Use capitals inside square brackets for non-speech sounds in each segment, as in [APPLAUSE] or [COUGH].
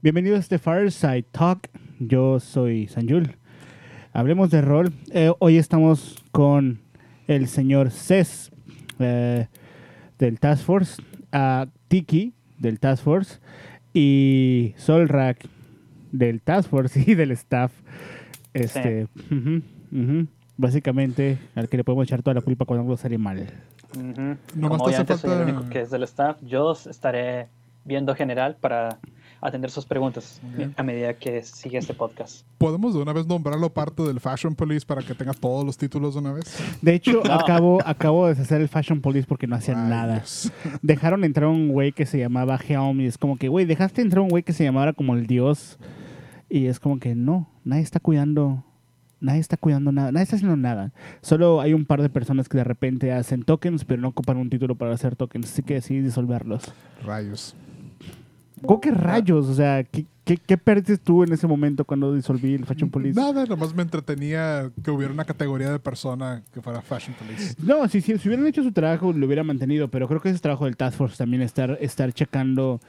Bienvenidos a este Fireside Talk. Yo soy Sanjul. Hablemos de rol. Eh, hoy estamos con el señor Cés eh, del Task Force, a Tiki del Task Force y Solrak del Task Force [LAUGHS] y del staff. Este. Básicamente, al que le podemos echar toda la culpa cuando algo sale mal. Ujú. Nomás Como te hace obviamente soy el único que es del staff, yo estaré viendo general para atender sus preguntas a medida que sigue este podcast. ¿Podemos de una vez nombrarlo parte del Fashion Police para que tenga todos los títulos de una vez? De hecho, [LAUGHS] No. acabo, acabo de deshacer el Fashion Police porque no hacían Ay, nada. Dios. [LAUGHS] Dejaron entrar un güey que se llamaba Helm y es como que, güey, dejaste entrar un güey que se llamara como el dios. Y es como que no, nadie está cuidando, nadie está cuidando nada, nadie está haciendo nada. Solo hay un par de personas que de repente hacen tokens, pero no ocupan un título para hacer tokens, así que decidí disolverlos. Rayos. ¿Cómo que rayos? O sea, ¿qué, qué, qué perdiste tú en ese momento cuando disolví el Fashion Police? Nada, nomás me entretenía que hubiera una categoría de persona que fuera Fashion Police. No, si, si, si hubieran hecho su trabajo, lo hubiera mantenido, pero creo que ese es trabajo del Task Force también, estar, estar checando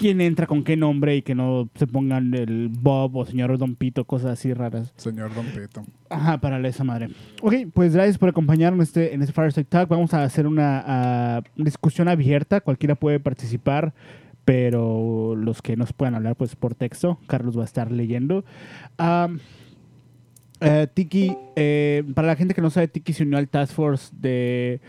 quién entra con qué nombre y que no se pongan el Bob o señor Don Pito, cosas así raras. Señor Don Pito. Ajá, para esa madre. Ok, pues gracias por acompañarnos en este, en este Fireside Talk. Vamos a hacer una ah, discusión abierta, cualquiera puede participar, pero los que nos puedan hablar, pues por texto, Carlos va a estar leyendo. Eh, Tiki, eh, para la gente que no sabe, Tiki se unió al Task Force de,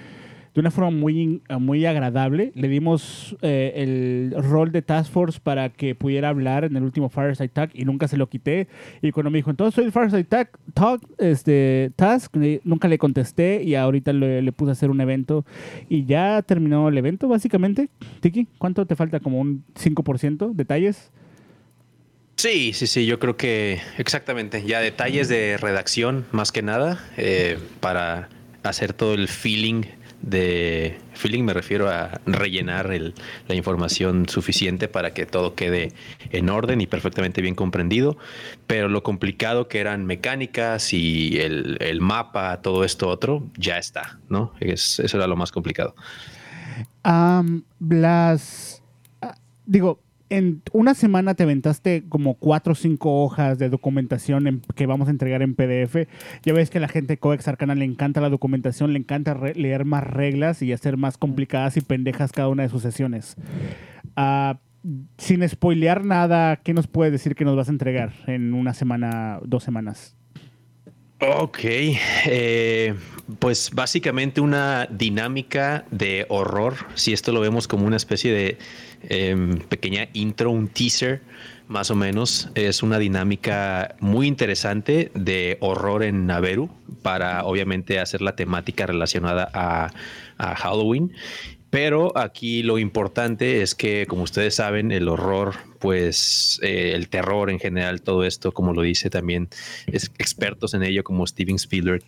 de una forma muy, muy agradable. Le dimos eh, el rol de Task Force para que pudiera hablar en el último Fireside Talk y nunca se lo quité. Y cuando me dijo, entonces soy el Fireside Talk, Talk, este, Task, nunca le contesté y ahorita le, le puse a hacer un evento y ya terminó el evento básicamente. Tiki, ¿cuánto te falta? ¿Como un 5%? ¿Detalles? Sí, sí, sí, yo creo que exactamente. Ya detalles de redacción más que nada eh, para hacer todo el feeling de feeling me refiero a rellenar el- la información suficiente para que todo quede en orden y perfectamente bien comprendido. Pero lo complicado que eran mecánicas y el, el mapa, todo esto otro, ya está, ¿no? Es, eso era lo más complicado. Ah, digo, en una semana te aventaste como cuatro o cinco hojas de documentación en- que vamos a entregar en PDF. Ya ves que a la gente de Codex Arcana le encanta la documentación, le encanta leer más reglas y hacer más complicadas y pendejas cada una de sus sesiones. Ah, sin spoilear nada, ¿qué nos puedes decir que nos vas a entregar en una semana, dos semanas? Ok, eh, pues básicamente una dinámica de horror, si esto lo vemos como una especie de em, pequeña intro, un teaser más o menos, es una dinámica muy interesante de horror en Naveru para obviamente hacer la temática relacionada a, a Halloween. Pero aquí lo importante es que, como ustedes saben, el horror, pues eh, el terror en general, todo esto, como lo dice también es, expertos en ello como Steven Spielberg,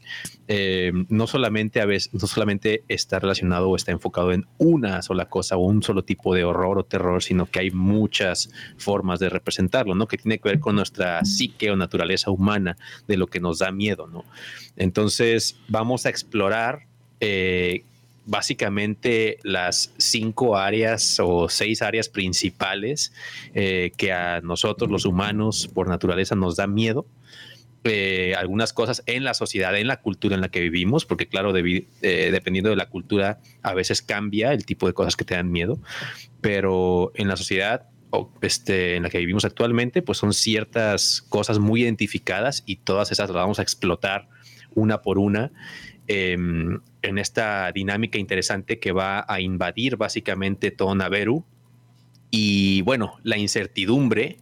eh, no solamente a veces, no solamente está relacionado o está enfocado en una sola cosa o un solo tipo de horror o terror, sino que hay muchas formas de representarlo, ¿no? Que tiene que ver con nuestra psique o naturaleza humana de lo que nos da miedo, ¿no? Entonces vamos a explorar eh, básicamente las cinco áreas o seis áreas principales eh, que a nosotros los humanos por naturaleza nos da miedo. Eh, algunas cosas en la sociedad, en la cultura en la que vivimos, porque claro, eh, dependiendo de la cultura, a veces cambia el tipo de cosas que te dan miedo, pero en la sociedad o, este, en la que vivimos actualmente, pues son ciertas cosas muy identificadas y todas esas las vamos a explotar una por una em, en esta dinámica interesante que va a invadir básicamente todo Naveru. Y bueno, la incertidumbre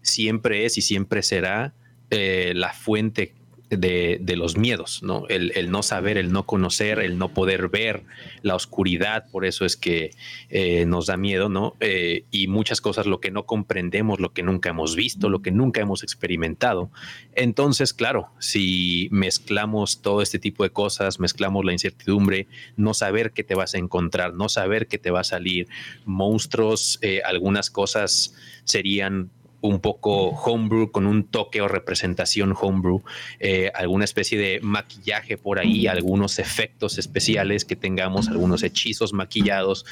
siempre es y siempre será eh, la fuente de, los miedos, ¿no? El, el no saber, el no conocer, el no poder ver la oscuridad, por eso es que eh, nos da miedo, ¿no? Eh, y muchas cosas, lo que no comprendemos, lo que nunca hemos visto, lo que nunca hemos experimentado. Entonces, claro, si mezclamos todo este tipo de cosas, mezclamos la incertidumbre, no saber qué te vas a encontrar, no saber qué te va a salir, monstruos, eh, algunas cosas serían un poco homebrew con un toque o representación homebrew, eh, alguna especie de maquillaje por ahí, algunos efectos especiales que tengamos, algunos hechizos maquillados,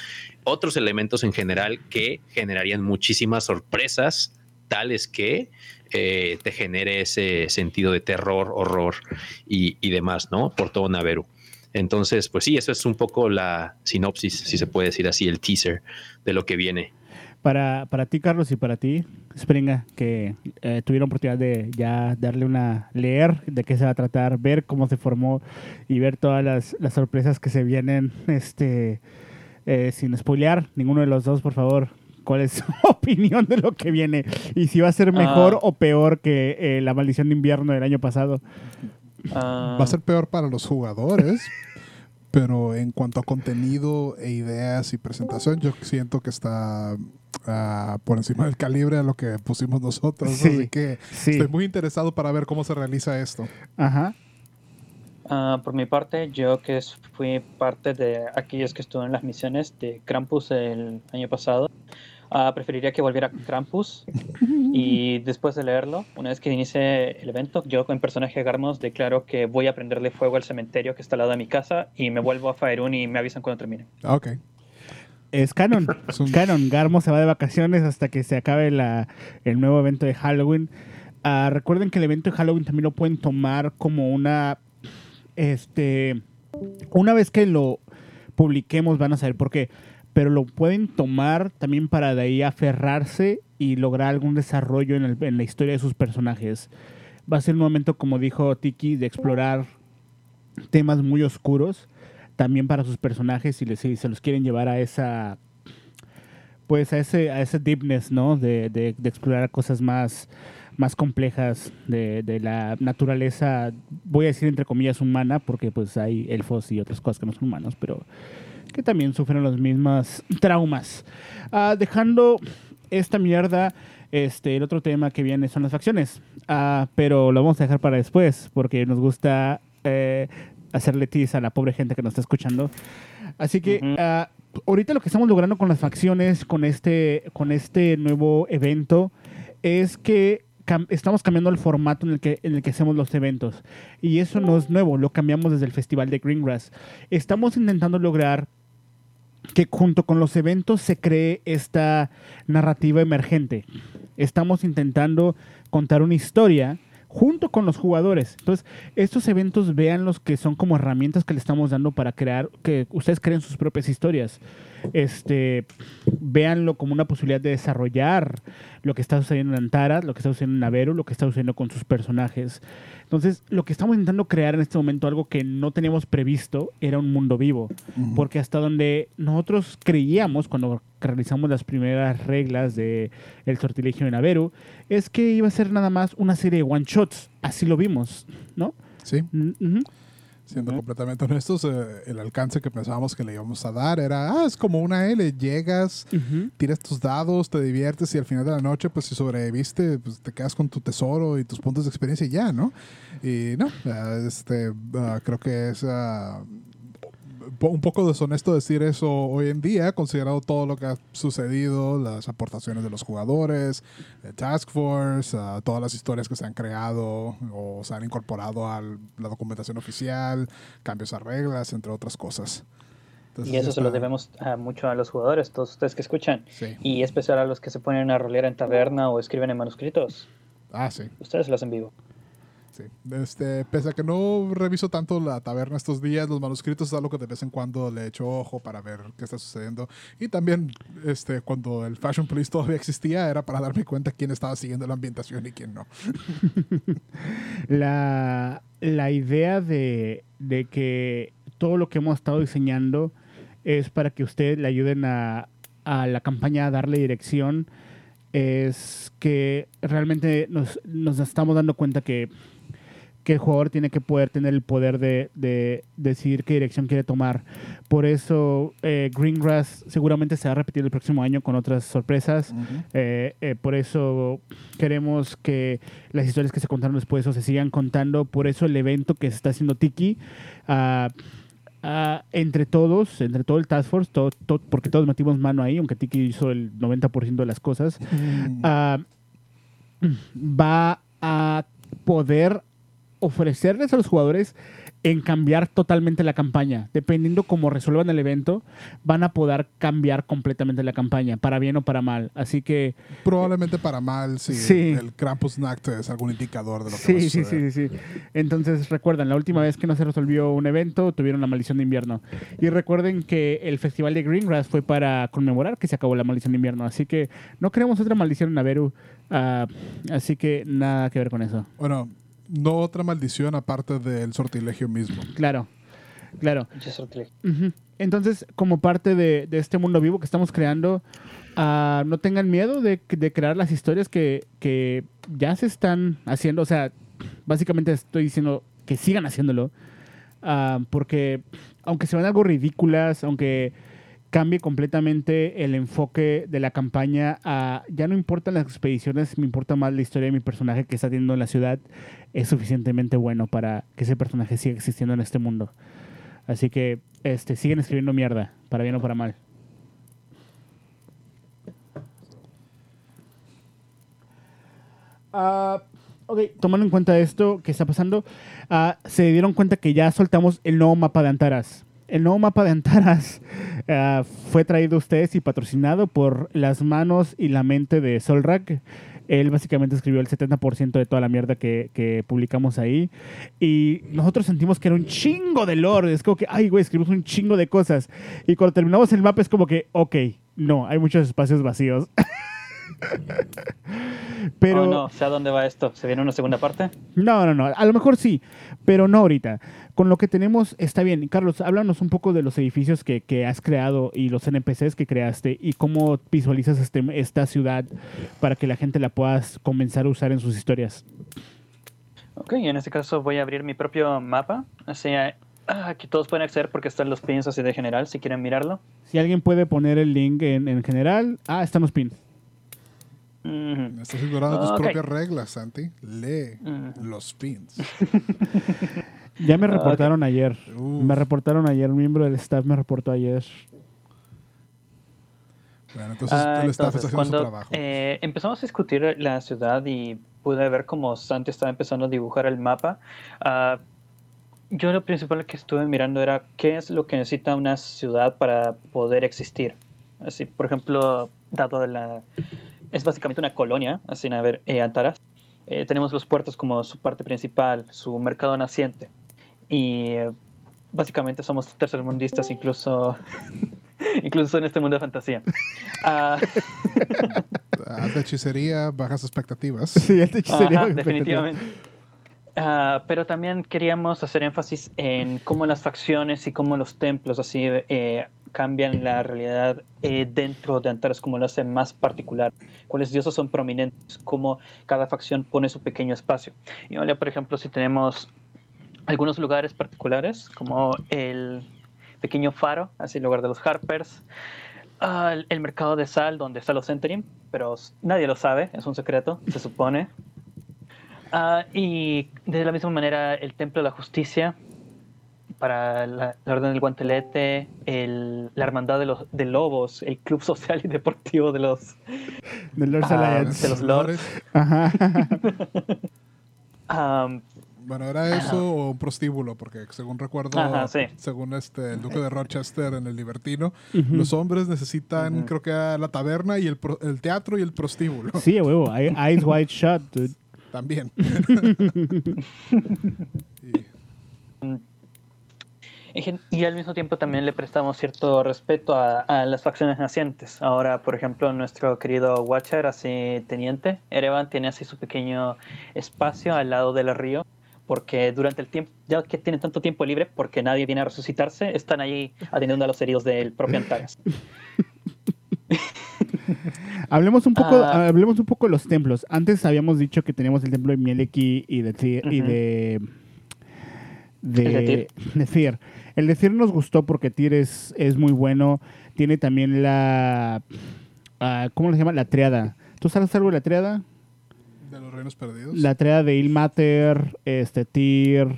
otros elementos en general que generarían muchísimas sorpresas, tales que eh, te genere ese sentido de terror, horror y, y demás, ¿no? Por todo Naveru. Entonces, pues sí, eso es un poco la sinopsis, si se puede decir así, el teaser de lo que viene. Para, para ti, Carlos, y para ti, Springa, que eh, tuvieron oportunidad de ya darle una, leer de qué se va a tratar, ver cómo se formó y ver todas las, las sorpresas que se vienen, este, eh, sin spoilear, ninguno de los dos, por favor, ¿cuál es su [LAUGHS] opinión de lo que viene? Y si va a ser mejor Ah. o peor que eh, la maldición de invierno del año pasado. Va a ser peor para los jugadores, [LAUGHS] pero en cuanto a contenido e ideas y presentación, yo siento que está ah, por encima del calibre a lo que pusimos nosotros. Sí, Así que Sí. estoy muy interesado para ver cómo se realiza esto. Ajá. ah, por mi parte, yo que fui parte de aquellos que estuvo en las misiones de Krampus el año pasado, ah, preferiría que volviera Krampus. [LAUGHS] Y después de leerlo, una vez que inicie el evento, yo en personaje Garmos declaro que voy a prenderle fuego al cementerio que está al lado de mi casa y me vuelvo a Faerun y me avisan cuando termine. Ah, Ok. Es canon. [LAUGHS] Es un- Canon. Garmo se va de vacaciones hasta que se acabe la, el nuevo evento de Halloween. Ah, recuerden que el evento de Halloween también lo pueden tomar como una. Este. Una vez que lo publiquemos, van a saber por qué. Pero lo pueden tomar también para de ahí aferrarse y lograr algún desarrollo en, el- en la historia de sus personajes. Va a ser un momento, como dijo Tiki, de explorar temas muy oscuros también para sus personajes si, les, si se los quieren llevar a esa pues a ese a ese deepness no de, de- de explorar cosas más más complejas de, de la naturaleza voy a decir entre comillas humana porque pues hay elfos y otras cosas que no son humanos pero que también sufren los mismos traumas Ah, dejando esta mierda este el otro tema que viene son las facciones Ah, pero lo vamos a dejar para después porque nos gusta eh, hacerle tiz a la pobre gente que nos está escuchando. Así que Ujú. ah, ahorita lo que estamos logrando con las facciones, con este, con este nuevo evento, es que cam- estamos cambiando el formato en el, que, en el que hacemos los eventos. Y eso no es nuevo, lo cambiamos desde el Festival de Greengrass. Estamos intentando lograr que junto con los eventos se cree esta narrativa emergente. Estamos intentando contar una historia junto con los jugadores. Entonces, estos eventos véanlos que son como herramientas que le estamos dando para crear, que ustedes creen sus propias historias. Este, véanlo como una posibilidad de desarrollar lo que está sucediendo en Antara, lo que está sucediendo en Naveru, lo que está sucediendo con sus personajes. Entonces, lo que estamos intentando crear en este momento, algo que no teníamos previsto, era un mundo vivo. Porque hasta donde nosotros creíamos cuando realizamos las primeras reglas de el sortilegio de Naveru, es que iba a ser nada más una serie de one shots. Así lo vimos, ¿no? Sí, ujú. Siendo completamente honestos, eh, el alcance que pensábamos que le íbamos a dar era, ah, es como una L, llegas, tiras tus dados, te diviertes y al final de la noche, pues si sobreviviste, pues te quedas con tu tesoro y tus puntos de experiencia y ya, ¿no? Y no, ah, este, ah, creo que es un poco deshonesto decir eso hoy en día, considerado todo lo que ha sucedido, las aportaciones de los jugadores, de Task Force, ah, todas las historias que se han creado o se han incorporado a la documentación oficial, cambios a reglas, entre otras cosas. Entonces, Y eso se lo debemos mucho a los jugadores, todos ustedes que escuchan. Sí. Y especial a los que se ponen a rolear en taberna o escriben en manuscritos. Ah, sí. Ustedes lo hacen vivo. Sí. Este, pese a que no reviso tanto la taberna estos días, los manuscritos es algo que de vez en cuando le echo ojo para ver qué está sucediendo. Y también, este, cuando el Fashion Police todavía existía, era para darme cuenta quién estaba siguiendo la ambientación y quién no. [LAUGHS] la, la idea de, de que todo lo que hemos estado diseñando es para que ustedes le ayuden a, a la campaña a darle dirección, es que realmente nos, nos estamos dando cuenta que, que el jugador tiene que poder tener el poder de, de decidir qué dirección quiere tomar. Por eso eh, Greengrass seguramente se va a repetir el próximo año con otras sorpresas. Eh, eh, por eso queremos que las historias que se contaron después o se sigan contando. Por eso el evento que se está haciendo Tiki, ah, ah, entre todos, entre todo el Task Force, todo- todo- porque todos metimos mano ahí, aunque Tiki hizo el 90% de las cosas, ah, va a poder ofrecerles a los jugadores en cambiar totalmente la campaña. Dependiendo cómo resuelvan el evento, van a poder cambiar completamente la campaña, para bien o para mal. Así que Probablemente para mal si Sí. el Krampus Nacht es algún indicador de lo que va Sí, a sí, sí, sí, sí. Entonces, recuerden, la última vez que no se resolvió un evento, tuvieron la maldición de invierno. Y recuerden que el festival de Greengrass fue para conmemorar que se acabó la maldición de invierno. Así que no queremos otra maldición en Naveru. ah, así que nada que ver con eso. Bueno, no otra maldición aparte del sortilegio mismo. Claro, claro. Entonces, como parte de, de este mundo vivo que estamos creando, ah, no tengan miedo de, de crear las historias que, que ya se están haciendo. O sea, básicamente estoy diciendo que sigan haciéndolo. ah, porque aunque se ven algo ridículas, aunque cambie completamente el enfoque de la campaña a ya no importan las expediciones, me importa más la historia de mi personaje que está teniendo en la ciudad, es suficientemente bueno para que ese personaje siga existiendo en este mundo. Así que este, siguen escribiendo mierda, para bien o para mal. Ah, ok, tomando en cuenta esto que está pasando, ah, se dieron cuenta que ya soltamos el nuevo mapa de Antaras. El nuevo mapa de Antaras [LAUGHS] ah, fue traído a ustedes y patrocinado por las manos y la mente de Solrak. Él básicamente escribió el 70% de toda la mierda que, publicamos ahí. Y nosotros sentimos que era un chingo de lore. Es como que, ay, güey, escribimos un chingo de cosas. Y cuando terminamos el mapa es como que, ok, no, hay muchos espacios vacíos. [LAUGHS] Pero Oh, no, sé a dónde va esto. ¿Se viene una segunda parte? no, no, no. A lo mejor sí, pero no ahorita. Con lo que tenemos está bien. Carlos, háblanos un poco de los edificios que, que has creado y los NPCs que creaste y cómo visualizas este, esta ciudad para que la gente la puedas comenzar a usar en sus historias. Ok, en este caso voy a abrir mi propio mapa. Así ah, que todos pueden acceder porque están los pins así de general si quieren mirarlo. Si alguien puede poner el link en, en general. Ah, están los pins. Estás ignorando tus propias reglas, Santi. Lee los pins. [LAUGHS] Ya me reportaron ayer. Uf. Me reportaron ayer. Un miembro del staff me reportó ayer. Bueno, entonces Ah, el staff entonces, está haciendo cuando su trabajo. eh, empezamos a discutir la ciudad y pude ver cómo Santi estaba empezando a dibujar el mapa, ah, yo lo principal que estuve mirando era qué es lo que necesita una ciudad para poder existir. Así, por ejemplo, dado de la... Es básicamente una colonia, así a ver, eh, Antaras. Eh, tenemos los puertos como su parte principal, su mercado naciente. Y eh, básicamente somos tercermundistas incluso, [LAUGHS] incluso en este mundo de fantasía. [LAUGHS] Ah, Alta hechicería, bajas expectativas. [LAUGHS] Sí, el hechicería. Ajá, definitivamente. Ah, pero también queríamos hacer énfasis en cómo las facciones y cómo los templos así eh, cambian la realidad eh, dentro de Antares, cómo lo hacen más particular, cuáles dioses son prominentes, cómo cada facción pone su pequeño espacio. Y ahora, por ejemplo, si tenemos algunos lugares particulares, como el pequeño faro, así el lugar de los Harpers, ah, el- mercado de sal donde está los Centerim, pero nadie lo sabe, es un secreto, se supone. Ah, y de la misma manera, el Templo de la Justicia, para la, la Orden del Guantelete, el- la Hermandad de los de Lobos, el Club [LAUGHS] Social y Deportivo de los. De Lords Ah, Alliance. de los lords. Ajá. [LAUGHS] Am, Bueno, ¿era eso o un prostíbulo? Porque según recuerdo, Ajá, sí. según este el duque de Rochester en el Libertino, Ujú. los hombres necesitan, Ujú. creo que la taberna y el, pro- el teatro y el prostíbulo Sí, a huevo. Ey- Eyes Wide Shut, dude. también. [LAUGHS] Y- al mismo tiempo también le prestamos cierto respeto a, a las facciones nacientes. Ahora, por ejemplo, nuestro querido Watcher, así teniente, Erevan, tiene así su pequeño espacio al lado del río, porque durante el tiempo, ya que tienen tanto tiempo libre, porque nadie viene a resucitarse, están ahí atendiendo a los heridos del propio Antares. [LAUGHS] Hablemos un poco, Ah. hablemos un poco de los templos. Antes habíamos dicho que teníamos el templo de Mieleki y de y de El de. El de Tyr nos gustó porque Tyr es, es muy bueno. Tiene también la ah, ¿cómo se llama? La triada. ¿Tú sabes algo de la triada? de los reinos perdidos. La triada de Ilmater, este Tyr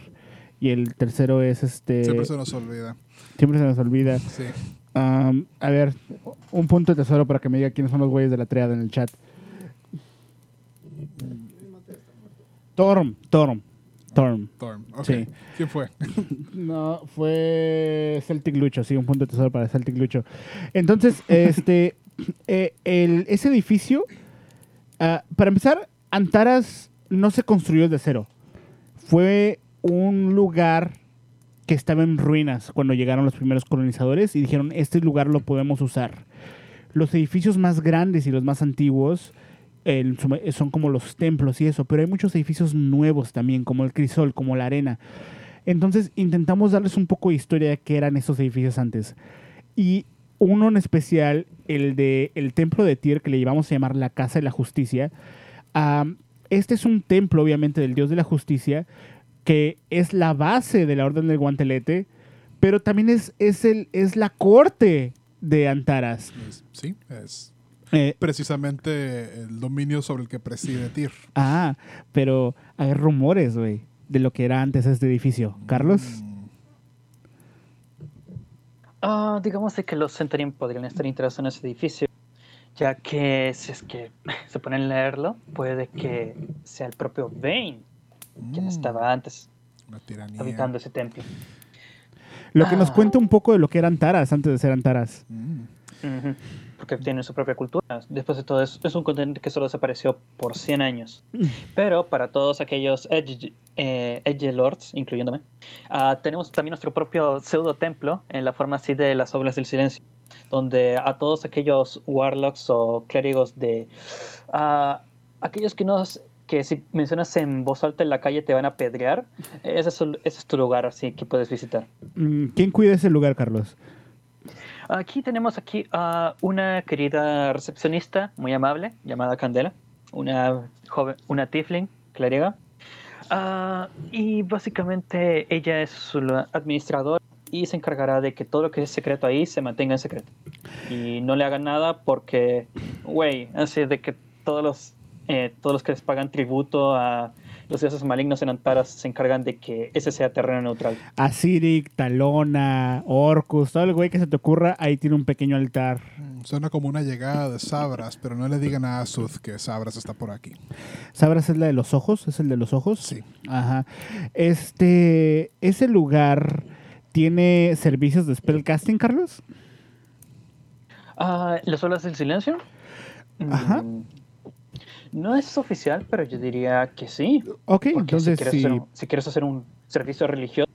y el tercero es este Siempre se nos olvida. siempre se nos olvida. Sí. Um, a ver, un punto de tesoro para que me diga quiénes son los güeyes de la triada en el chat. Torm, Torm, Torm. Torm. Ok. Sí. ¿Quién fue? [LAUGHS] No, fue Celtic Lucho, sí, un punto de tesoro para Celtic Lucho. Entonces, [LAUGHS] este, eh, el- ese edificio, ah, para empezar, Antaras no se construyó desde cero. Fue un lugar que estaba en ruinas cuando llegaron los primeros colonizadores y dijeron, este lugar lo podemos usar. Los edificios más grandes y los más antiguos ma- son como los templos y eso, pero hay muchos edificios nuevos también, como el crisol, como la arena. Entonces intentamos darles un poco de historia de qué eran esos edificios antes. Y uno en especial, el de el templo de Tyr, que le llevamos a llamar la Casa de la Justicia. este es un templo, obviamente, del Dios de la Justicia, que es la base de la Orden del Guantelete, pero también es, es, el, es la corte de Antaras. Sí, es Eh, [LAUGHS] precisamente el dominio sobre el que preside Tyr. ah, pero hay rumores, güey, de lo que era antes este edificio. Carlos. Ah, digamos de que los Centurion podrían estar interesados en ese edificio, ya que si es que [LAUGHS] se ponen a leerlo, puede que sea el propio quien mm, estaba antes habitando ese templo. Lo que nos Ah. cuenta un poco de lo que eran Taras antes de ser Antaras. Mm, Porque tienen su propia cultura. Después de todo, es, es un continente que solo desapareció por 100 años. [LAUGHS] Pero para todos aquellos Edge, eh, Edge Lords, incluyéndome, ah, tenemos también nuestro propio pseudo templo en la forma así de las obras del silencio, donde a todos aquellos warlocks o clérigos de ah, aquellos que no que si mencionas en voz alta en la calle te van a apedrear, [LAUGHS] ese es, ese es tu lugar así que puedes visitar. Mm, ¿Quién cuida ese lugar, Carlos? Aquí tenemos aquí a una querida recepcionista muy amable llamada Candela, una joven, una tiefling clériga. Ah, y básicamente ella es su administradora y se encargará de que todo lo que es secreto ahí se mantenga en secreto. Y no le hagan nada porque, güey, así de que todos los, eh, todos los que les pagan tributo a los dioses malignos en Antaras se encargan de que ese sea terreno neutral. Asiric, Talona, Orcus, todo el güey que se te ocurra, ahí tiene un pequeño altar. mm, Suena como una llegada de Sabras, pero no le digan a Azuth que Sabras está por aquí. ¿Sabrás es la de los ojos? ¿Es el de los ojos? Sí. Ajá. Este, ese lugar tiene servicios de spellcasting, Carlos? Ah, ¿Las olas del silencio? Ajá. Mm, No es oficial, pero yo diría que sí. Ok, Porque entonces si, quieres sí. hacer un, si quieres hacer un servicio religioso,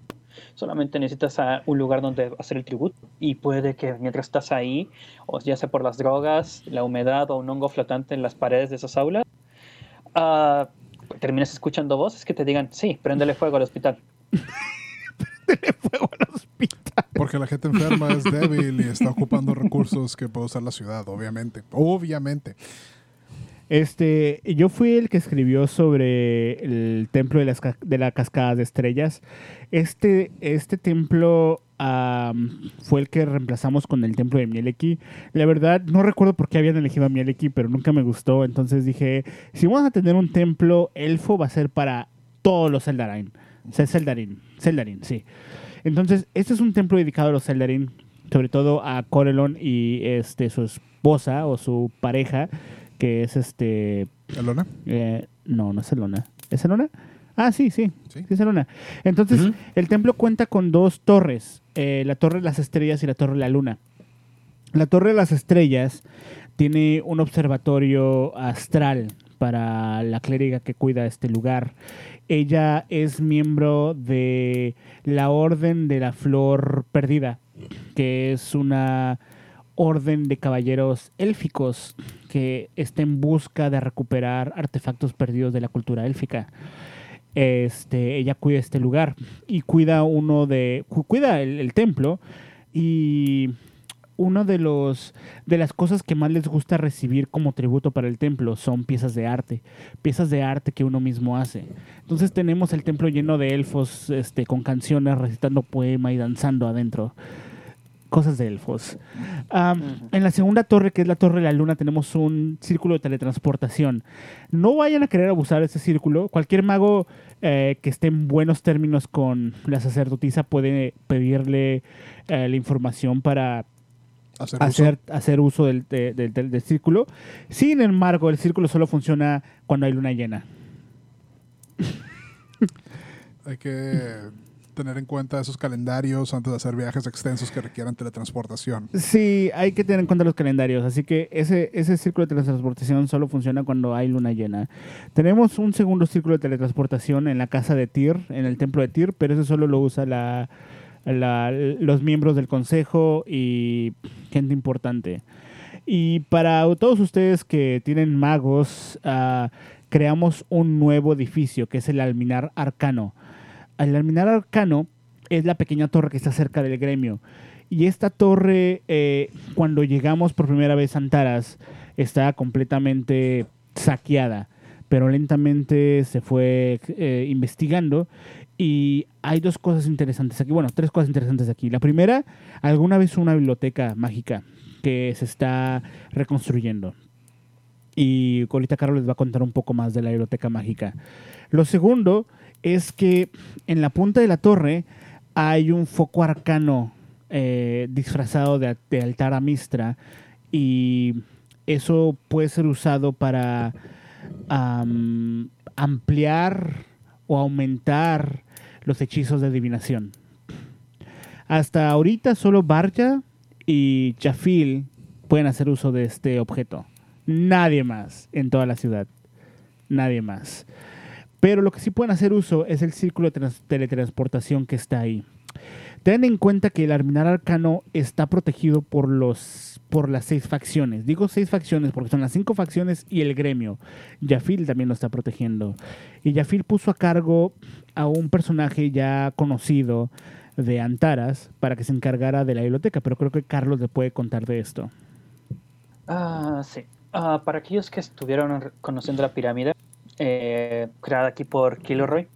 solamente necesitas a un lugar donde hacer el tributo. Y puede que mientras estás ahí, o ya sea por las drogas, la humedad o un hongo flotante en las paredes de esas aulas, ah, termines escuchando voces que te digan, sí, préndele fuego al hospital. [LAUGHS] Fuego al hospital. Porque la gente enferma es débil y está ocupando recursos que puede usar la ciudad, obviamente. Obviamente. Este, yo fui el que escribió sobre el templo de, las, de la cascada de estrellas. Este, este templo fue el que reemplazamos con el templo de Mieleki. La verdad, no recuerdo por qué habían elegido a Mieleki, pero nunca me gustó. Entonces dije, si vamos a tener un templo elfo, va a ser para todos los Eldarin. O sea, Zeldarin, sí. Entonces, este es un templo dedicado a los Zeldarin, sobre todo a Corelon y este, su esposa o su pareja, que es este. ¿Elona? eh, no, no es Elona. ¿Es Elona? Ah, sí, sí. Sí. Sí, es Elona. Entonces, el templo cuenta con dos torres: eh, la Torre de las Estrellas y la Torre de la Luna. La Torre de las Estrellas tiene un observatorio astral para la clériga que cuida este lugar. Ella es miembro de la Orden de la Flor Perdida, que es una orden de caballeros élficos que está en busca de recuperar artefactos perdidos de la cultura élfica. Este, ella cuida este lugar y cuida uno de cu- cuida el, templo y uno de los de las cosas que más les gusta recibir como tributo para el templo son piezas de arte, piezas de arte que uno mismo hace. Entonces tenemos el templo lleno de elfos este con canciones recitando poema y danzando adentro. Cosas de elfos. En la segunda torre, que es la Torre de la Luna, tenemos un círculo de teletransportación. No vayan a querer abusar de ese círculo. Cualquier mago eh, que esté en buenos términos con la sacerdotisa puede pedirle eh, la información para Hacer uso. hacer, hacer uso del, de- del- del- del círculo. Sin embargo, el círculo solo funciona cuando hay luna llena. Hay que tener en cuenta esos calendarios antes de hacer viajes extensos que requieran teletransportación. Sí, hay que tener en cuenta los calendarios, así que ese, ese círculo de teletransportación solo funciona cuando hay luna llena. Tenemos un segundo círculo de teletransportación en la casa de Tyr, en el templo de Tyr, pero eso solo lo usa la, la- los miembros del consejo y gente importante. Y para todos ustedes que tienen magos, ah, creamos un nuevo edificio que es el Alminar Arcano. El Alminar Arcano es la pequeña torre que está cerca del gremio. Y esta torre, eh, cuando llegamos por primera vez a Antaras, está completamente saqueada, pero lentamente se fue eh, investigando y hay dos cosas interesantes aquí. Bueno, tres cosas interesantes aquí. La primera, alguna vez una biblioteca mágica que se está reconstruyendo. Y ahorita Carlos les va a contar un poco más de la biblioteca mágica. Lo segundo es que en la punta de la torre hay un foco arcano eh, disfrazado de, altar a Mistra y eso puede ser usado para am, ampliar o aumentar los hechizos de adivinación. Hasta ahorita solo Barja y Jafil pueden hacer uso de este objeto. Nadie más en toda la ciudad. Nadie más. Pero lo que sí pueden hacer uso es el círculo de trans- teletransportación que está ahí. Ten en cuenta que el Arminar Arcano está protegido por los por las seis facciones. Digo seis facciones porque son las cinco facciones y el gremio. Jafil también lo está protegiendo. Y Jafil puso a cargo a un personaje ya conocido de Antaras para que se encargara de la biblioteca, pero creo que Carlos le puede contar de esto. Ah, sí. Ah, para aquellos que estuvieron conociendo la pirámide, eh, creada aquí por Kilroy,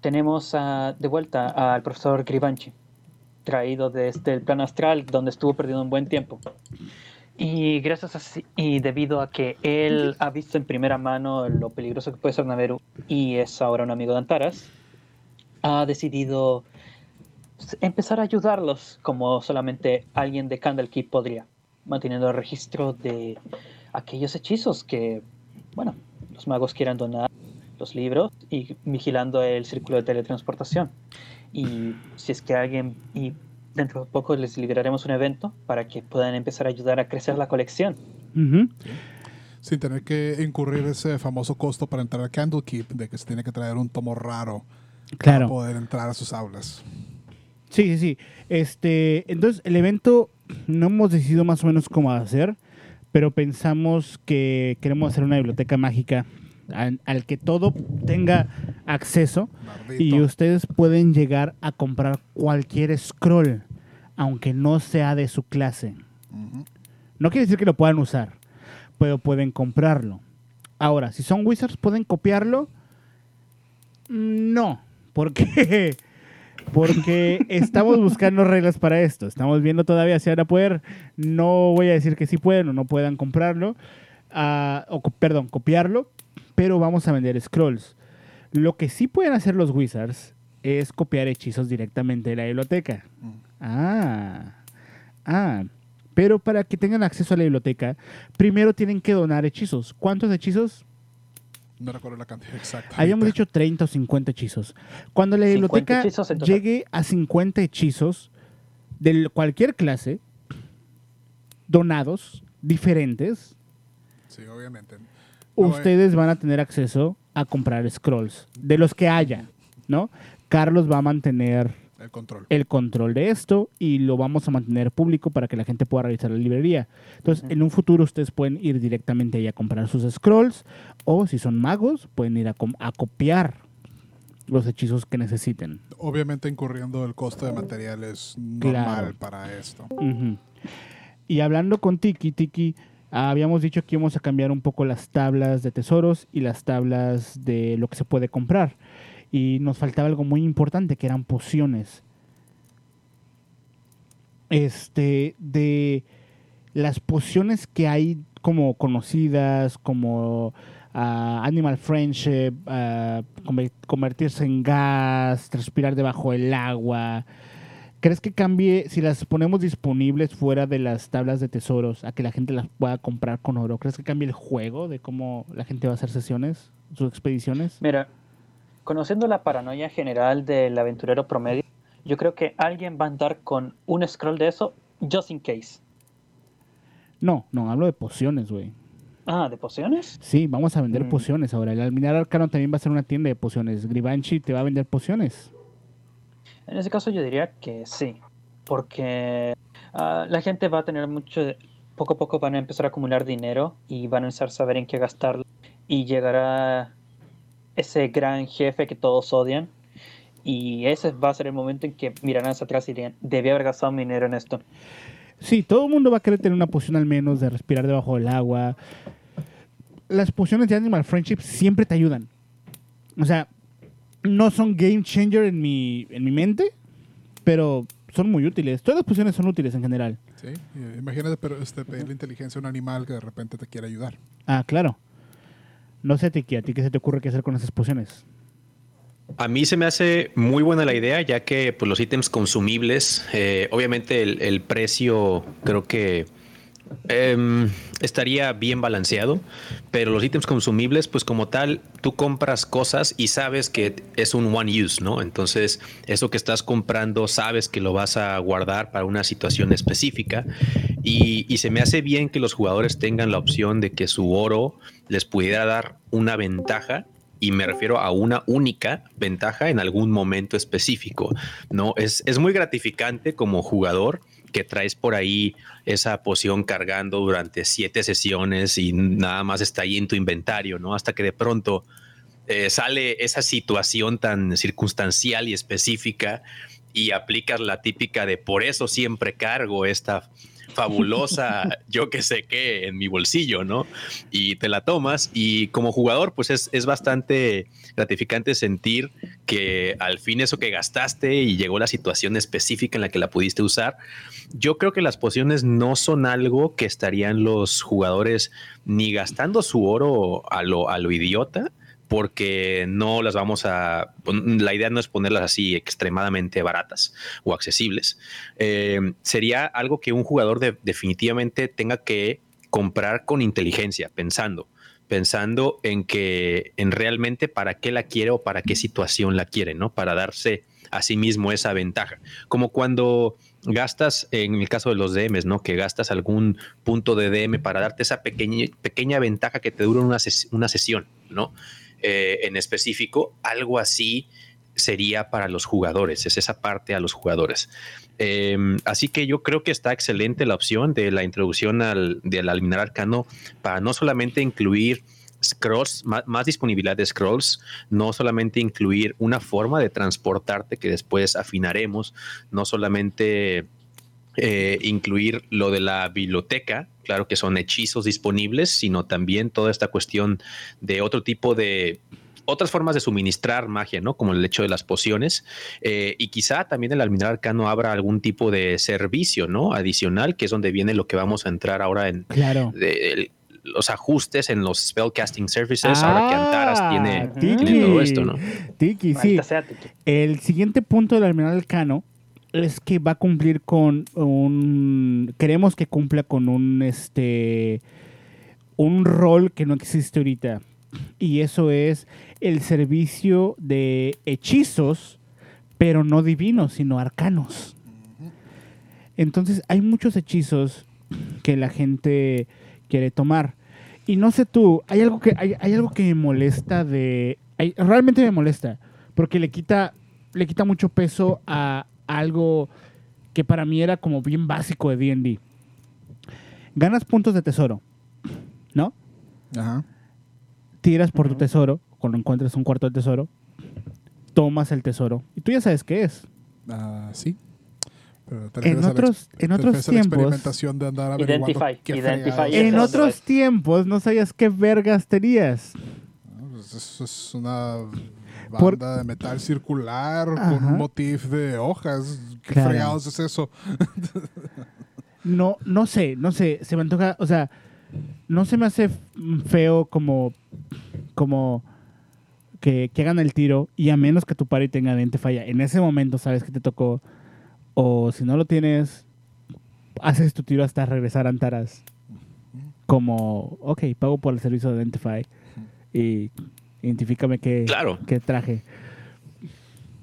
tenemos ah, de vuelta al profesor Gribanchi, traído desde el plano astral, donde estuvo perdido un buen tiempo. Y gracias a y debido a que él ha visto en primera mano lo peligroso que puede ser Naveru y es ahora un amigo de Antaras, ha decidido empezar a ayudarlos como solamente alguien de Candlekeep podría, manteniendo el registro de aquellos hechizos que, bueno, los magos quieran donar, los libros y vigilando el círculo de teletransportación. Y si es que alguien, y dentro de poco les liberaremos un evento para que puedan empezar a ayudar a crecer la colección. Ujú. Sin tener que incurrir ese famoso costo para entrar a Candlekeep, de que se tiene que traer un tomo raro Claro. para poder entrar a sus aulas. Sí, sí, sí. Este, entonces, el evento no hemos decidido más o menos cómo hacer, pero pensamos que queremos hacer una biblioteca mágica al, al que todo tenga acceso Maldito. y ustedes pueden llegar a comprar cualquier scroll, aunque no sea de su clase. No quiere decir que lo puedan usar, pero pueden comprarlo. Ahora, si son wizards, ¿pueden copiarlo? No, porque porque estamos buscando reglas para esto. Estamos viendo todavía si van a poder. No voy a decir que sí pueden o no puedan comprarlo, ah, o perdón, copiarlo, pero vamos a vender scrolls. Lo que sí pueden hacer los wizards es copiar hechizos directamente de la biblioteca. Mm. Ah, ah. Pero para que tengan acceso a la biblioteca, primero tienen que donar hechizos. ¿Cuántos hechizos? No recuerdo la cantidad exacta. Habíamos ahorita. dicho 30 o 50 hechizos. Cuando la 50 biblioteca hechizos llegue a 50 hechizos de cualquier clase, donados, diferentes, Sí, obviamente. No, eh, ustedes van a tener acceso a comprar scrolls, de los que haya, ¿no? Carlos va a mantener el control. el control de esto y lo vamos a mantener público para que la gente pueda realizar la librería. Entonces, en un futuro ustedes pueden ir directamente ahí a comprar sus scrolls o si son magos, pueden ir a, com- a copiar los hechizos que necesiten. Obviamente incurriendo el costo de materiales normal Claro. para esto. Y hablando con Tiki, Tiki, habíamos dicho que íbamos a cambiar un poco las tablas de tesoros y las tablas de lo que se puede comprar. Y nos faltaba algo muy importante, que eran pociones. Este, de las pociones que hay como conocidas, como ah, Animal Friendship, conver- convertirse en gas, respirar debajo del agua. ¿Crees que cambie si las ponemos disponibles fuera de las tablas de tesoros a que la gente las pueda comprar con oro? ¿Crees que cambie el juego de cómo la gente va a hacer sesiones, sus expediciones? Mira, conociendo la paranoia general del aventurero promedio, yo creo que alguien va a andar con un scroll de eso just in case. No, no, hablo de pociones, güey. Ah, ¿de pociones? Sí, vamos a vender Mm. pociones ahora. El Alminar Arcano también va a ser una tienda de pociones. Gribanchi te va a vender pociones. En ese caso yo diría que sí, porque ah, la gente va a tener mucho, poco a poco van a empezar a acumular dinero y van a empezar a saber en qué gastarlo y llegará ese gran jefe que todos odian y ese va a ser el momento en que mirarán hacia atrás y dirán, debí haber gastado mi dinero en esto. Sí, todo el mundo va a querer tener una poción al menos de respirar debajo del agua. Las pociones de Animal Friendship siempre te ayudan. O sea, no son game changer en mi, en mi mente, pero son muy útiles. Todas las pociones son útiles en general. Sí, eh, imagínate pero, este, pedirle inteligencia a un animal que de repente te quiere ayudar. Ah, claro. No sé, Tiki, ¿a ti qué se te ocurre qué hacer con esas pociones? A mí se me hace muy buena la idea, ya que pues, los ítems consumibles, eh, obviamente el, el precio creo que em, estaría bien balanceado, pero los ítems consumibles, pues como tal, tú compras cosas y sabes que es un one use, ¿no? Entonces, eso que estás comprando, sabes que lo vas a guardar para una situación específica y, y se me hace bien que los jugadores tengan la opción de que su oro les pudiera dar una ventaja y me refiero a una única ventaja en algún momento específico. No es, es muy gratificante como jugador que traes por ahí esa poción cargando durante siete sesiones y nada más está ahí en tu inventario, ¿no? Hasta que de pronto eh, sale esa situación tan circunstancial y específica y aplicas la típica de por eso siempre cargo esta fabulosa, yo que sé qué, en mi bolsillo, ¿no? Y te la tomas y como jugador, pues es, es bastante gratificante sentir que al fin eso que gastaste y llegó la situación específica en la que la pudiste usar. Yo creo que las pociones no son algo que estarían los jugadores ni gastando su oro a lo, a lo idiota, porque no las vamos a... La idea no es ponerlas así extremadamente baratas o accesibles. Eh, sería algo que un jugador de, definitivamente tenga que comprar con inteligencia, pensando, pensando en que en realmente para qué la quiere o para qué situación la quiere, ¿no? Para darse a sí mismo esa ventaja. Como cuando gastas, en el caso de los DMs, ¿no? Que gastas algún punto de DM para darte esa pequeña, pequeña ventaja que te dura una, ses una sesión, ¿no? Eh, en específico, algo así sería para los jugadores, es esa parte a los jugadores. Eh, así que yo creo que está excelente la opción de la introducción al, del Alminar Arcano para no solamente incluir scrolls, más, disponibilidad de scrolls, no solamente incluir una forma de transportarte que después afinaremos, no solamente eh, incluir lo de la biblioteca, claro que son hechizos disponibles, sino también toda esta cuestión de otro tipo de otras formas de suministrar magia, ¿no? Como el hecho de las pociones. Eh, y quizá también el alminar arcano abra algún tipo de servicio, ¿no? Adicional, que es donde viene lo que vamos a entrar ahora en claro. de, el, los ajustes en los spellcasting services, ah, ahora que Antaras tiene, tiki, tiene, todo esto, ¿no? Tiki, sí. Sea, tiki. El siguiente punto del alminar arcano es que va a cumplir con un queremos que cumpla con un este un rol que no existe ahorita. Y eso es el servicio de hechizos pero no divinos sino arcanos. Entonces hay muchos hechizos que la gente quiere tomar. Y no sé tú hay algo que hay, hay algo que me molesta de hay, realmente me molesta porque le quita le quita mucho peso a algo que para mí era como bien básico de D&D. Ganas puntos de tesoro, ¿no? Ajá. Tiras por uh -huh. tu tesoro, cuando encuentres un cuarto de tesoro, tomas el tesoro y tú ya sabes qué es. Uh, sí. Pero en otros, en otros tiempos. experimentación de andar identify, identify en otros tiempos no sabías qué vergas tenías. No, pues eso es una banda Por... de metal circular Ajá. con un motif de hojas. ¿Qué claro. fregados es eso? [LAUGHS] no, no sé, no sé. Se me antoja, o sea, no se me hace feo como, como que, que hagan el tiro y a menos que tu party tenga 20 falla. En ese momento sabes que te tocó O si no lo tienes, haces tu tiro hasta regresar a Antaras. Como, ok, pago por el servicio de Identify. Y identifícame qué, Claro. qué traje.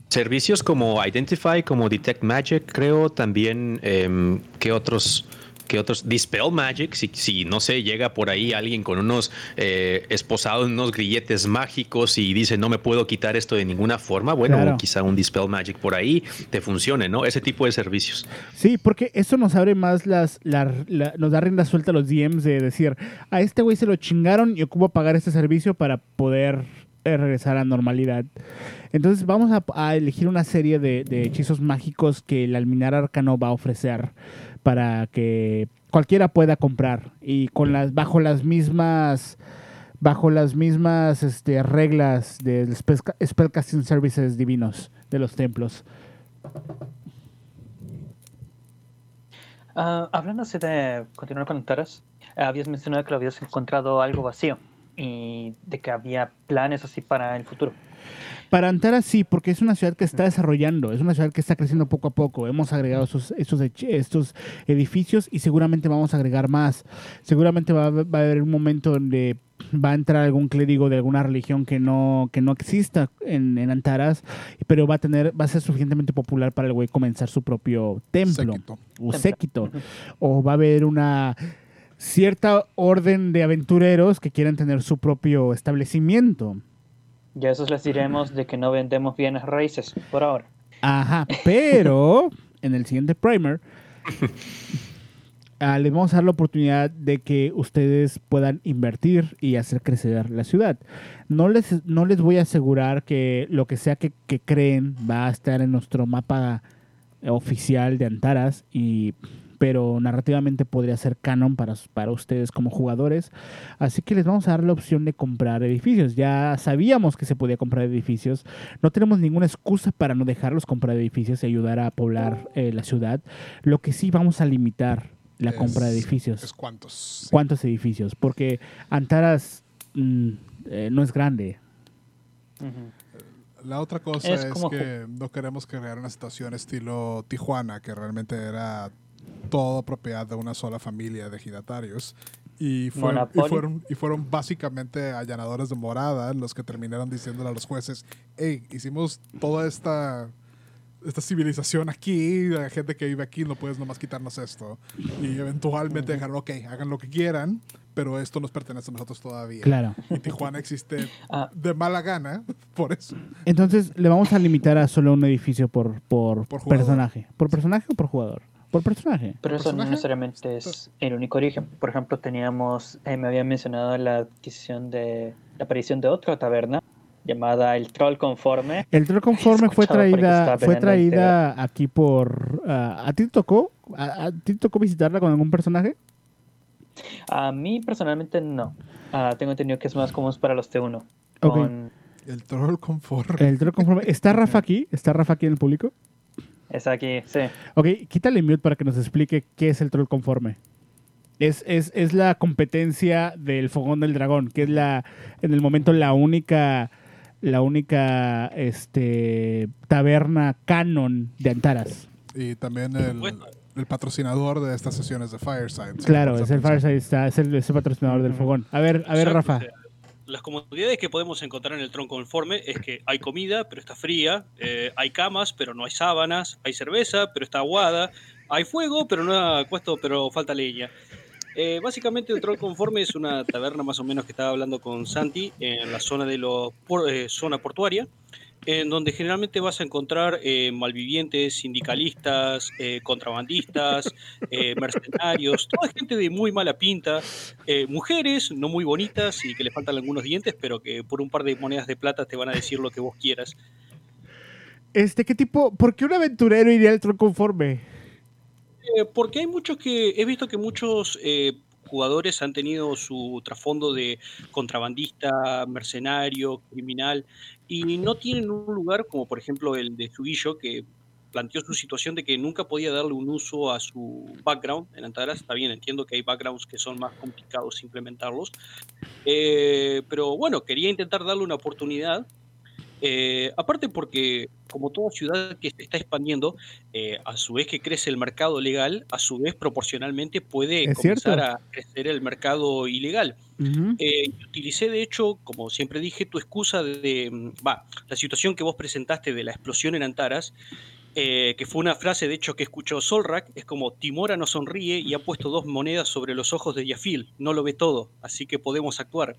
Servicios como Identify, como Detect Magic, creo también em, que otros que otros Dispel Magic, si, si no sé, llega por ahí alguien con unos eh, esposados, unos grilletes mágicos y dice no me puedo quitar esto de ninguna forma, bueno, Claro. quizá un Dispel Magic por ahí te funcione, ¿no? Ese tipo de servicios. Sí, porque eso nos abre más las, la- la- nos da rienda suelta a los DMs de decir, a este güey se lo chingaron y ocupo pagar este servicio para poder eh, regresar a la normalidad. Entonces vamos a, a elegir una serie de, de hechizos mágicos que el alminar arcano va a ofrecer para que cualquiera pueda comprar y con las bajo las mismas bajo las mismas este, reglas de spellca- spellcasting services divinos de los templos. Ah, hablando así de continuar con Taras, habías mencionado que lo habías encontrado algo vacío y de que había planes así para el futuro. Para Antara sí, porque es una ciudad que está desarrollando, es una ciudad que está creciendo poco a poco. Hemos agregado esos, estos, edificios y seguramente vamos a agregar más. Seguramente va, a haber- va a haber un momento donde va a entrar algún clérigo de alguna religión que no, que no exista en, en Antaras, pero va a tener, va a ser suficientemente popular para el güey comenzar su propio templo Séquito. o séquito. O va a haber una cierta orden de aventureros que quieran tener su propio establecimiento. Ya esos les diremos de que no vendemos bienes raíces por ahora. Ajá, pero [LAUGHS] en el siguiente primer ah, les vamos a dar la oportunidad de que ustedes puedan invertir y hacer crecer la ciudad. No les, no les voy a asegurar que lo que sea que, que creen va a estar en nuestro mapa oficial de Antaras y pero narrativamente podría ser canon para, para ustedes como jugadores. Así que les vamos a dar la opción de comprar edificios. Ya sabíamos que se podía comprar edificios. No tenemos ninguna excusa para no dejarlos comprar edificios y ayudar a poblar eh, la ciudad. Lo que sí vamos a limitar la compra de edificios. Es cuántos. Sí. ¿Cuántos edificios? Porque Antaras mm, eh, no es grande. La otra cosa Es que no queremos crear una situación estilo Tijuana, que realmente era todo propiedad de una sola familia de ejidatarios. Y, fue- y fueron, y fueron básicamente allanadores de morada los que terminaron diciéndole a los jueces, hey, hicimos toda esta, esta civilización aquí, la gente que vive aquí, no puedes nomás quitarnos esto. Y eventualmente dejaron, ok, hagan lo que quieran, pero esto nos pertenece a nosotros todavía. Claro. Y Tijuana existe [LAUGHS] Ah. de mala gana, [LAUGHS] por eso. Entonces le vamos a limitar a solo un edificio por, por, Por personaje. ¿Por personaje o por jugador? Por personaje. Pero eso no necesariamente es el único origen. Por ejemplo, teníamos, eh, me había mencionado la adquisición de, la aparición de otra taberna llamada el Troll Conforme. El troll conforme fue traída, fue traída aquí por... ¿A ti te tocó? ¿A, a ti te tocó visitarla con algún personaje? A mí personalmente no. Ah, tengo entendido que es más común para los T1. Ok. Con, El troll conforme. El troll conforme. ¿Está Rafa aquí? ¿Está Rafa aquí en el público? Es aquí, sí. Ok, quítale mute para que nos explique qué es el troll conforme. Es, es, es la competencia del fogón del dragón, que es la, en el momento la única, la única este, taberna canon de Antaras. Y también el, patrocinador de estas sesiones de Fireside. si Claro, es el. Fireside, está, es el, es el patrocinador del fogón. A ver, a ver, Rafa. Las comodidades que podemos encontrar en el tronco conforme es que hay comida, pero está fría, eh, hay camas, pero no hay sábanas, hay cerveza, pero está aguada, hay fuego, pero no ha puesto, pero falta leña. Eh, básicamente el troll conforme es una taberna más o menos que estaba hablando con Santi en la zona de los por- eh, zona portuaria, en donde generalmente vas a encontrar eh, malvivientes, sindicalistas, eh, contrabandistas, [LAUGHS] eh, mercenarios, toda gente de muy mala pinta, mujeres no muy bonitas y que le faltan algunos dientes, pero que por un par de monedas de plata te van a decir lo que vos quieras. Este, ¿qué tipo? ¿Por qué un aventurero iría al troll conforme? Porque hay muchos que he visto que muchos jugadores han tenido su trasfondo de contrabandista, mercenario, criminal y no tienen un lugar como por ejemplo el de Suguillo que planteó su situación de que nunca podía darle un uso a su background en Antaras. Está bien, entiendo que hay backgrounds que son más complicados implementarlos. Eh, pero bueno, quería intentar darle una oportunidad Eh, aparte porque, como toda ciudad que se está expandiendo, eh, a su vez que crece el mercado legal, a su vez proporcionalmente puede comenzar cierto. a crecer el mercado ilegal. Ujú. Eh, utilicé, de hecho, como siempre dije, tu excusa de, mm, va, la situación que vos presentaste de la explosión en Antaras, eh, que fue una frase, de hecho, que escuchó Solrak, es como, Timora no sonríe y ha puesto dos monedas sobre los ojos de Yafil, no lo ve todo, así que podemos actuar.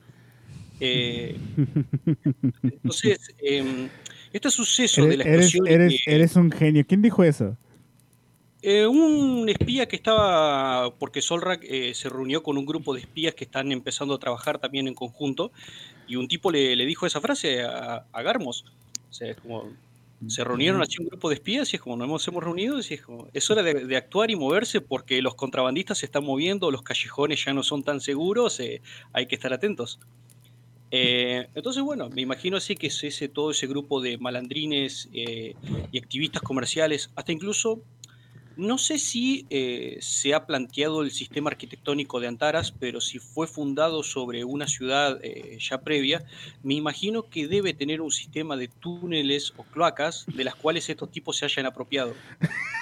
Eh, [LAUGHS] entonces, em, este suceso de la explosión... eres, un genio. ¿Quién dijo eso? Eh, un espía que estaba, porque Solrak eh, se reunió con un grupo de espías que están empezando a trabajar también en conjunto, y un tipo le, le dijo esa frase a, a Garmos. O sea, es como, se reunieron así un grupo de espías y es como, nos hemos, hemos reunido y es como, es hora de, de actuar y moverse porque los contrabandistas se están moviendo, los callejones ya no son tan seguros, eh, hay que estar atentos. Eh, entonces, bueno, me imagino así que es ese, todo ese grupo de malandrines eh, y activistas comerciales, hasta incluso no sé si eh, se ha planteado el sistema arquitectónico de Antaras, pero si fue fundado sobre una ciudad eh, ya previa, me imagino que debe tener un sistema de túneles o cloacas de las cuales estos tipos se hayan apropiado. [LAUGHS]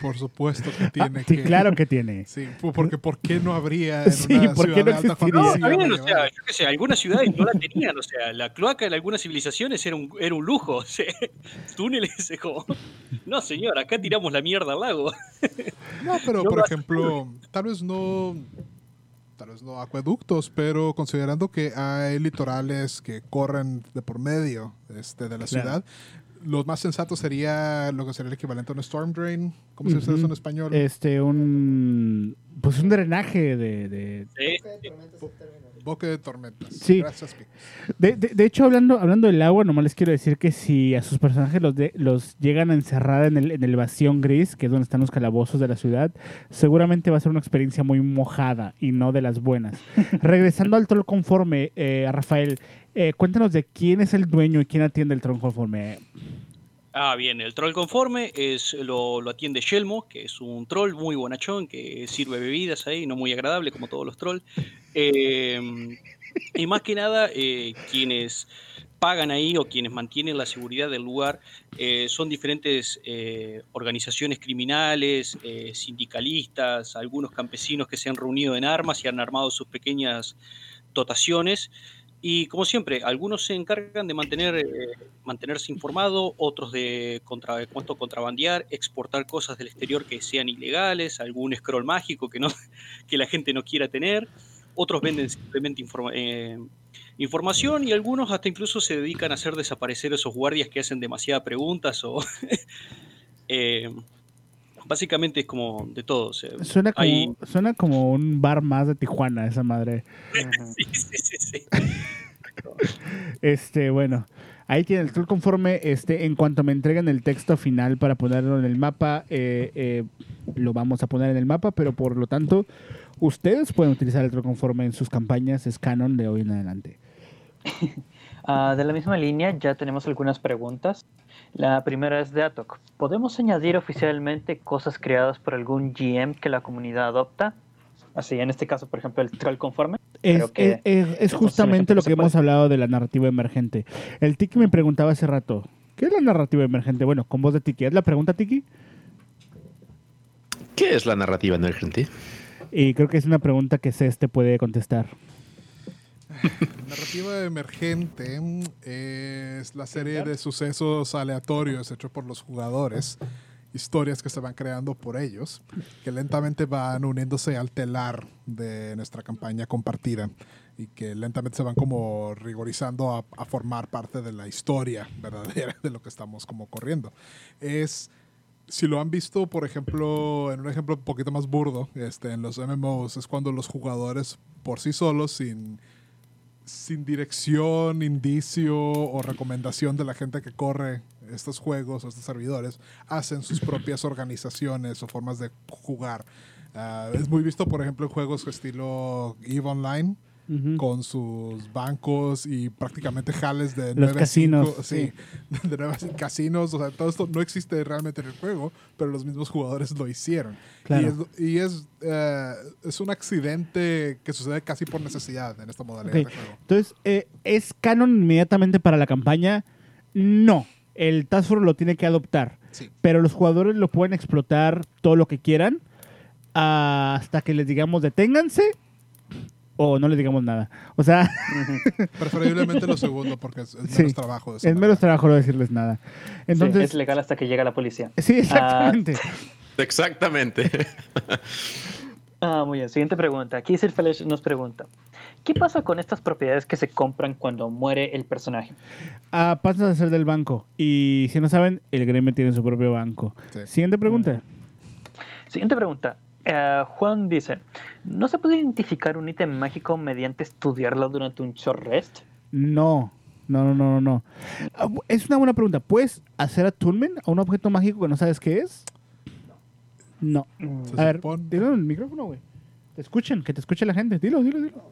Por supuesto que Ah, tiene sí, que. claro que tiene. Sí, porque ¿por qué no habría en Sí, una ¿por qué ciudad no existiría? No, bien, o sea, yo qué sé, algunas ciudades no la tenían, o sea, la cloaca en algunas civilizaciones era un, era un lujo, [LAUGHS] o sea, túneles es como, no señor, acá tiramos la mierda al lago. [LAUGHS] No, pero No por ejemplo, tal vez no. Tal vez no acueductos, pero considerando que hay litorales que corren de por medio este, de la Claro. ciudad, lo más sensato sería lo que sería el equivalente a un storm drain. ¿Cómo se dice eso en español? Este, un. Pues un drenaje de. de- Sí, Boque de tormentas. Sí. Gracias. De, de- de hecho, hablando, hablando del agua, nomás les quiero decir que si a sus personajes los, de- los llegan a encerrar en el, en el bastión gris, que es donde están los calabozos de la ciudad, seguramente va a ser una experiencia muy mojada y no de las buenas. [LAUGHS] Regresando al troll conforme, eh, Rafael, eh, cuéntanos de quién es el dueño y quién atiende el troll conforme. Ah, bien, el troll conforme es lo, lo atiende Shelmo, que es un troll muy bonachón, que sirve bebidas ahí, no muy agradable como todos los trolls. Eh, y más que nada, eh, quienes pagan ahí o quienes mantienen la seguridad del lugar son diferentes organizaciones criminales, sindicalistas, algunos campesinos que se han reunido en armas y han armado sus pequeñas dotaciones. Y como siempre, algunos se encargan de mantener, eh, mantenerse informado, otros de contra, contrabandear, exportar cosas del exterior que sean ilegales, algún scroll mágico que, no, [LAUGHS] que la gente no quiera tener, otros venden simplemente eh, información y algunos hasta incluso se dedican a hacer desaparecer esos guardias que hacen demasiadas preguntas o... [LAUGHS] eh, básicamente es como de todo. o sea, Suena como, hay- suena como un bar más de Tijuana, esa madre. [LAUGHS] sí, sí, sí, sí. Este, bueno, ahí tiene el troll conforme. Este, en cuanto me entreguen el texto final para ponerlo en el mapa, eh, eh, lo vamos a poner en el mapa, pero por lo tanto, ustedes pueden utilizar el troll conforme en sus campañas, es canon de hoy en adelante. [LAUGHS] Ah, de la misma línea, ya tenemos algunas preguntas. La primera es de Atok. ¿Podemos añadir oficialmente cosas creadas por algún GM que la comunidad adopta? Así, en este caso, por ejemplo, el troll conforme. Es, Creo que es- es- es justamente lo que hemos hablado de la narrativa emergente. El Tiki me preguntaba hace rato, ¿qué es la narrativa emergente? Bueno, con voz de Tiki. ¿Es la pregunta, Tiki? ¿Qué es la narrativa emergente? Y creo que es una pregunta que Ceste puede contestar. [LAUGHS] Narrativa emergente mm, es la serie de sucesos aleatorios hechos por los jugadores, historias que se van creando por ellos, que lentamente van uniéndose al telar de nuestra campaña compartida y que lentamente se van como rigorizando a, a formar parte de la historia verdadera de lo que estamos como corriendo. Es si lo han visto, por ejemplo, en un ejemplo un poquito más burdo, este, en los MMOs, es cuando los jugadores por sí solos, sin, sin dirección, indicio o recomendación de la gente que corre estos juegos o estos servidores, hacen sus propias organizaciones o formas de jugar. Ah, es muy visto, por ejemplo, en juegos estilo EVE Online, Ujú. con sus bancos y prácticamente jales de Los casinos, sí, [LAUGHS] de nueve a cinco casinos, o sea, todo esto no existe realmente en el juego, pero los mismos jugadores lo hicieron. Claro. Y es, y es, eh, es un accidente que sucede casi por necesidad en esta modalidad de juego. Entonces, eh, ¿es canon inmediatamente para la campaña No, el Task Force lo tiene que adoptar. Sí. Pero los jugadores lo pueden explotar todo lo que quieran hasta que les digamos deténganse o no les digamos nada. O sea, [LAUGHS] Preferiblemente lo segundo porque es, es Sí. menos trabajo. de esa es menos trabajo no decirles nada. Sí, Entonces, es legal hasta que llega la policía. sí, exactamente. Exactamente. [LAUGHS] Ah, muy bien. Siguiente pregunta. Aquí Sir Felesh nos pregunta: ¿Qué pasa con estas propiedades que se compran cuando muere el personaje? Ah, pasas a ser del banco. Y si no saben, el gremio tiene su propio banco. Sí. Siguiente pregunta. Siguiente pregunta. Eh, Juan dice: ¿No se puede identificar un ítem mágico mediante estudiarlo durante un short rest? No. No, no, no, no. Ah, Es una buena pregunta. ¿Puedes hacer attunement a un objeto mágico que no sabes qué es? No. A ver, dilo en el micrófono, güey. Te escuchen, que te escuche la gente. Dilo, dilo, dilo.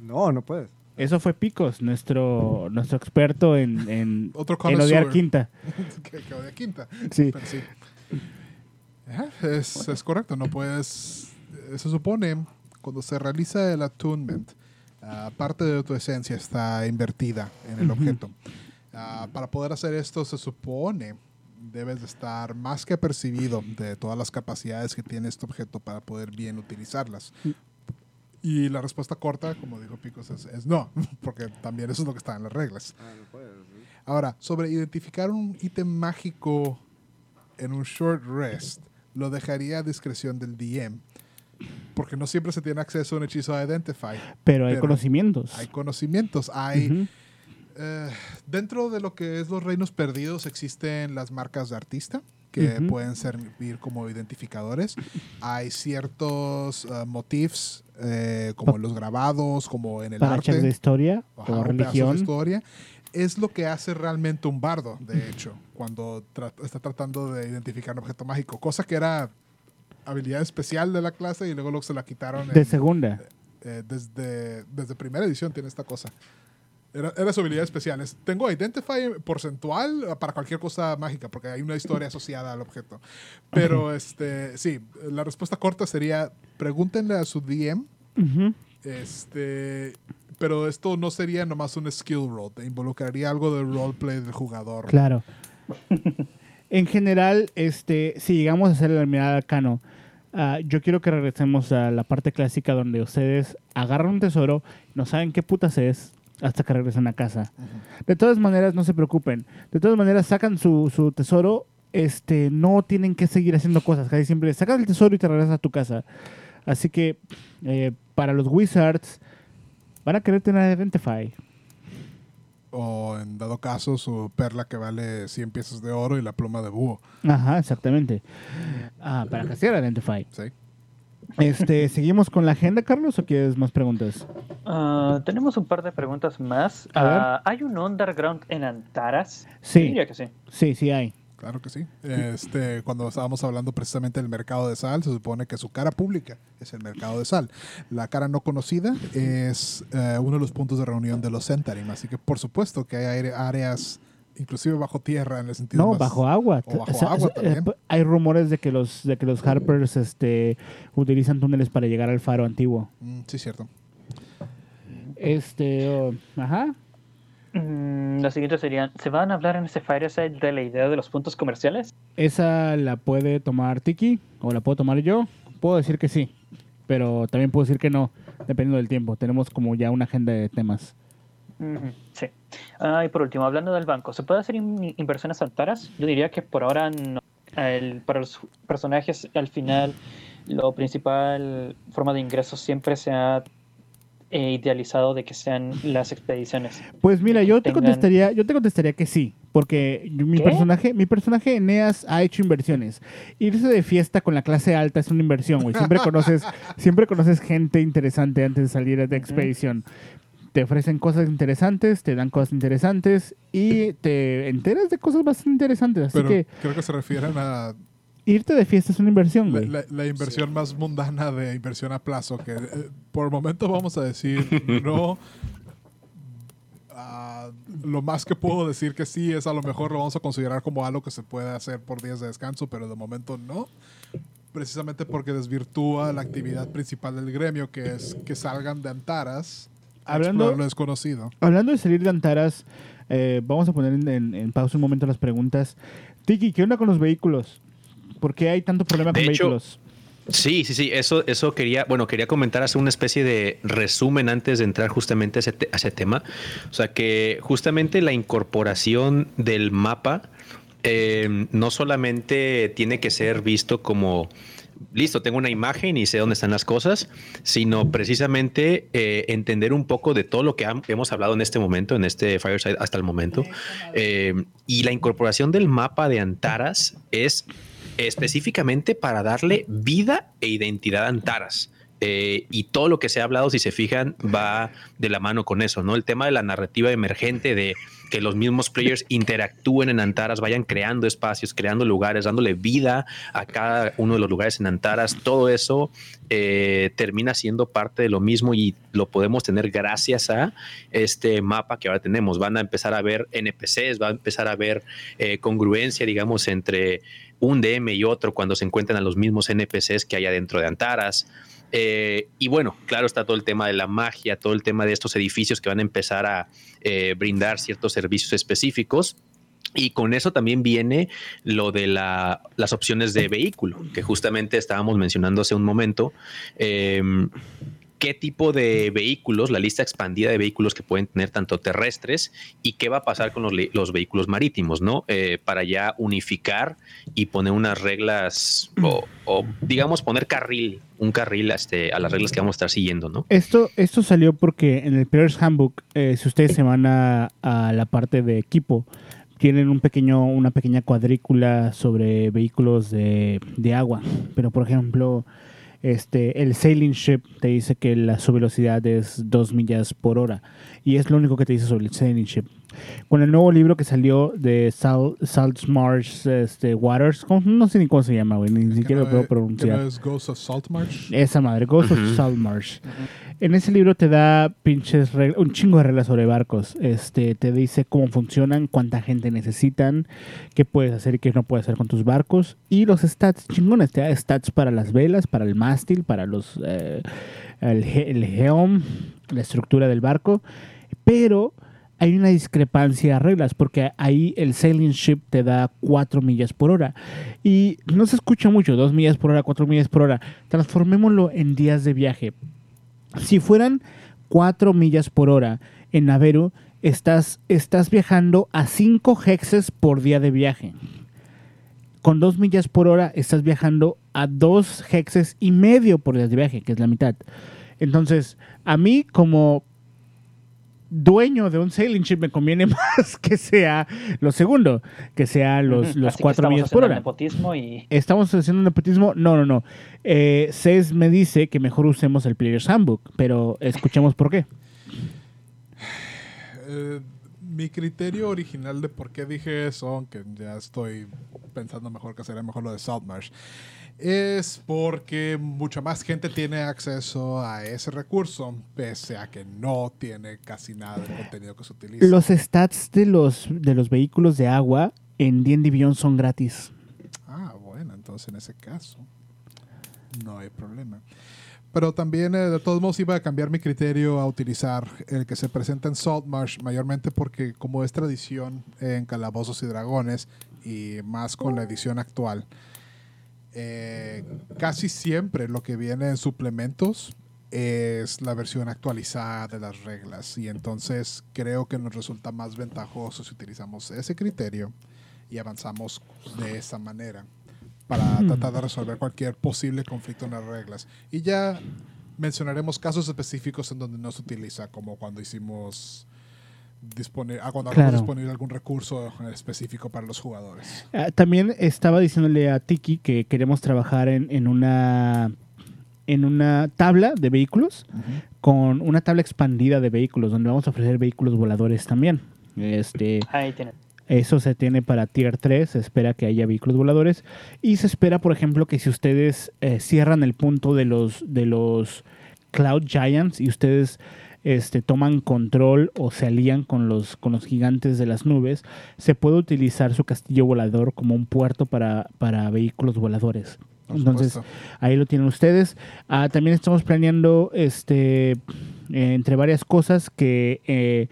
No, no puedes. Eso fue Picos, nuestro, nuestro experto en, en, [LAUGHS] Otro en odiar. Quinta. [LAUGHS] que, que odia quinta. Sí. Pero sí. Es, es correcto, no puedes. Se supone cuando se realiza el attunement, ah, parte de tu esencia está invertida en el objeto. Ah, para poder hacer esto, se supone debes de estar más que percibido de todas las capacidades que tiene este objeto para poder bien utilizarlas. Y la respuesta corta, como dijo Picos, es, es no, [LAUGHS] porque también eso es lo que está en las reglas. Ah. Ahora, sobre identificar un ítem mágico en un short rest, lo dejaría a discreción del DM. Porque no siempre se tiene acceso a un hechizo de Identify. Pero hay Pero conocimientos. Hay conocimientos, hay... Ujú. eh, dentro de lo que es los reinos perdidos existen las marcas de artista que Ujú. pueden servir como identificadores. Hay ciertos eh, motifs, eh, como en los grabados, como en el Para arte de historia Ajá, o pedazo de religión. historia. Es lo que hace realmente un bardo, de hecho, cuando tra- está tratando de identificar un objeto mágico. Cosa que era habilidad especial de la clase y luego, luego se la quitaron. De en- segunda. eh, desde, desde primera edición tiene esta cosa. Era, era su habilidad especial. Es- tengo Identify porcentual para cualquier cosa mágica, porque hay una historia asociada al objeto. Pero este sí, la respuesta corta sería pregúntenle a su DM este, pero esto no sería nomás un skill roll, te involucraría algo del roleplay del jugador. Claro. [LAUGHS] en general, este, si llegamos a hacer la mirada arcano, ah, yo quiero que regresemos a la parte clásica donde ustedes agarran un tesoro, no saben qué putas es hasta que regresan a casa. De todas maneras, no se preocupen. De todas maneras, sacan su, su tesoro, este, no tienen que seguir haciendo cosas. Casi siempre sacas el tesoro y te regresas a tu casa. Así que, eh, para los wizards, van a querer tener Identify. O en dado caso, su perla que vale 100 piezas de oro y la pluma de búho. Ajá, exactamente. Ah, para castear Identify. ¿sí? Este, [LAUGHS] ¿Seguimos con la agenda, Carlos, o quieres más preguntas? Ah, tenemos un par de preguntas más. A ver. Ah, ¿Hay un underground en Antaras? Sí. Yo diría que sí. Sí, sí hay. Claro que sí. Este, cuando estábamos hablando precisamente del mercado de sal, se supone que su cara pública es el mercado de sal. La cara no conocida es eh, uno de los puntos de reunión de los Centarim. Así que, por supuesto, que hay áreas, inclusive bajo tierra, en el sentido No, más- bajo agua. o bajo O sea, agua eh, también. hay rumores de que los de que los Harpers este utilizan túneles para llegar al faro antiguo. Mm, sí, cierto. Este, oh, ajá. Mm, la siguiente sería, ¿se van a hablar en ese Fireside de la idea de los puntos comerciales? Esa la puede tomar Tiki o la puedo tomar yo. Puedo decir que sí, pero también puedo decir que no, dependiendo del tiempo. Tenemos como ya una agenda de temas. Sí. Ah, y por último, hablando del banco, ¿se puede hacer in- inversiones Antaras? Yo diría que por ahora no. El- para los personajes, al final, lo principal forma de ingresos siempre se ha eh, idealizado de que sean las expediciones. Pues mira, yo te contestaría, yo te contestaría que sí, porque mi ¿Qué? personaje, mi personaje Eneas ha hecho inversiones. Irse de fiesta con la clase alta es una inversión, güey. Siempre [LAUGHS] conoces, siempre conoces gente interesante antes de salir de expedición. Te ofrecen cosas interesantes, te dan cosas interesantes y te enteras de cosas bastante interesantes. Así Pero que creo que se refieren a irte de fiesta es una inversión, la, güey. la- la inversión más mundana de inversión a plazo, que eh, por el momento vamos a decir no. Ah, lo más que puedo decir que sí es a lo mejor lo vamos a considerar como algo que se puede hacer por días de descanso, pero de momento no. Precisamente porque desvirtúa la actividad principal del gremio, que es que salgan de Antaras a Hablando- lo desconocido. Hablando de salir de Antaras, Eh, vamos a poner en, en- en pausa un momento las preguntas. Tiki, ¿qué onda con los vehículos? ¿Por qué hay tanto problema De con hecho, vehículos? Sí, sí, sí, eso, eso quería, bueno, quería comentar, hacer una especie de resumen antes de entrar justamente a ese, te- a ese tema. O sea, que justamente la incorporación del mapa eh, no solamente tiene que ser visto como, listo, tengo una imagen y sé dónde están las cosas, sino precisamente eh, entender un poco de todo lo que hemos hablado en este momento, en este Fireside hasta el momento. Eh, y la incorporación del mapa de Antaras es específicamente para darle vida e identidad a Antaras. Eh, y todo lo que se ha hablado, si se fijan, va de la mano con eso, ¿no? El tema de la narrativa emergente, de que los mismos players interactúen en Antaras, vayan creando espacios, creando lugares, dándole vida a cada uno de los lugares en Antaras, todo eso eh, termina siendo parte de lo mismo y lo podemos tener gracias a este mapa que ahora tenemos. Van a empezar a ver NPCs, va a empezar a ver eh, congruencia, digamos, entre un DM y otro cuando se encuentran a los mismos NPCs que hay adentro de Antaras. Eh, y bueno, claro está todo el tema de la magia, todo el tema de estos edificios que van a empezar a eh, brindar ciertos servicios específicos. Y con eso también viene lo de la- las opciones de vehículo, que justamente estábamos mencionando hace un momento. Em, qué tipo de vehículos, la lista expandida de vehículos que pueden tener tanto terrestres y qué va a pasar con los, vehículos marítimos, ¿no? Eh, para ya unificar y poner unas reglas o, o, digamos poner carril, un carril este, a las reglas que vamos a estar siguiendo, ¿no? Esto, esto salió porque en el Player's Handbook, eh, si ustedes se van a, a la parte de equipo, tienen un pequeño, una pequeña cuadrícula sobre vehículos de, de agua. Pero, por ejemplo, este, el Sailing Ship te dice que la, su velocidad es 2 millas por hora. Y es lo único que te dice sobre el Sailing Ship. Con el nuevo libro que salió de Sal, Salt Marsh este, Waters, ¿cómo? no sé ni cómo se llama, güey, ni siquiera lo puedo ¿Que pronunciar. no es Ghost of Saltmarsh? Esa madre, Ghost of. Saltmarsh. En ese libro te da pinches reg- un chingo de reglas sobre barcos. Este, te dice cómo funcionan, cuánta gente necesitan, qué puedes hacer y qué no puedes hacer con tus barcos. Y los stats chingones. Te da stats para las velas, para el mástil, para los eh, el, el helm, la estructura del barco. Pero hay una discrepancia a reglas, porque ahí el sailing ship te da 4 millas por hora. Y no se escucha mucho, 2 millas por hora, 4 millas por hora. Transformémoslo en días de viaje. Si fueran 4 millas por hora en Naveru, estás, estás viajando a 5 hexes por día de viaje. Con 2 millas por hora estás viajando a 2 hexes y medio por día de viaje, que es la mitad. Entonces, a mí como dueño de un sailing ship me conviene [LAUGHS] más que sea lo segundo, que sea los, los así que 4 estamos millas por haciendo hora. nepotismo y ¿Estamos haciendo un nepotismo? No, no, no. Eh, Cés me dice que mejor usemos el Player's Handbook, pero escuchemos por qué. Eh, mi criterio original de por qué dije eso, aunque ya estoy pensando mejor que sería mejor lo de Saltmarsh, es porque mucha más gente tiene acceso a ese recurso, pese a que no tiene casi nada del contenido que se utiliza. Los stats de los, de los vehículos de agua en D&D Beyond son gratis. Ah, bueno, entonces en ese caso no hay problema. Pero también, eh, de todos modos, iba a cambiar mi criterio a utilizar el que se presenta en Saltmarsh, mayormente porque, como es tradición en Calabozos y Dragones, y más con la edición actual, eh, casi siempre lo que viene en suplementos es la versión actualizada de las reglas. Y entonces creo que nos resulta más ventajoso si utilizamos ese criterio y avanzamos de esa manera para tratar de resolver cualquier posible conflicto en las reglas. Y ya mencionaremos casos específicos en donde no se utiliza, como cuando hicimos dispone- ah, cuando hagamos Claro. disponible algún recurso específico para los jugadores. Ah, también estaba diciéndole a Tiki que queremos trabajar en, en una en una tabla de vehículos con una tabla expandida de vehículos donde vamos a ofrecer vehículos voladores también. Este, ahí tienen. Eso se tiene para Tier 3, se espera que haya vehículos voladores y se espera, por ejemplo, que si ustedes eh, cierran el punto de los de los Cloud Giants y ustedes este, toman control o se alían con los con los gigantes de las nubes, se puede utilizar su castillo volador como un puerto para, para vehículos voladores. Entonces, ahí lo tienen ustedes. Ah, también estamos planeando, este, eh, entre varias cosas, que eh,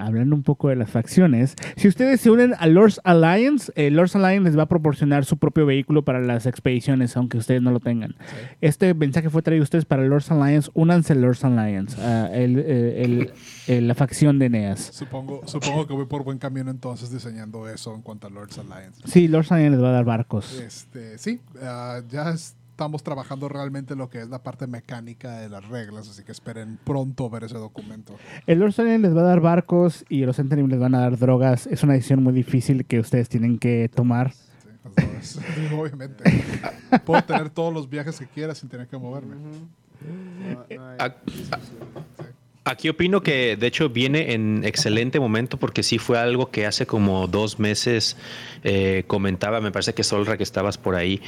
hablando un poco de las facciones, si ustedes se unen a Lords Alliance, eh, Lords Alliance les va a proporcionar su propio vehículo para las expediciones, aunque ustedes no lo tengan. Este mensaje fue traído a ustedes para Lords Alliance. Únanse a Lords Alliance, a el- eh, el- [LAUGHS] el- la facción de Eneas. Supongo, supongo que voy por buen camino entonces diseñando eso en cuanto a Lords Alliance. Sí, Lords Alliance les va a dar barcos. Este, sí, ah, ya estamos trabajando realmente lo que es la parte mecánica de las reglas, así que esperen pronto ver ese documento. El Lords Alliance les va a dar barcos y los Centennial les van a dar drogas. Es una decisión muy difícil que ustedes tienen que tomar. Sí, las drogas. [LAUGHS] Obviamente. Puedo tener todos los viajes que quiera sin tener que moverme. No- no hay- A- Aquí opino que de hecho viene en excelente momento porque sí fue algo que hace como dos meses eh, comentaba, me parece que Solra que estabas por ahí,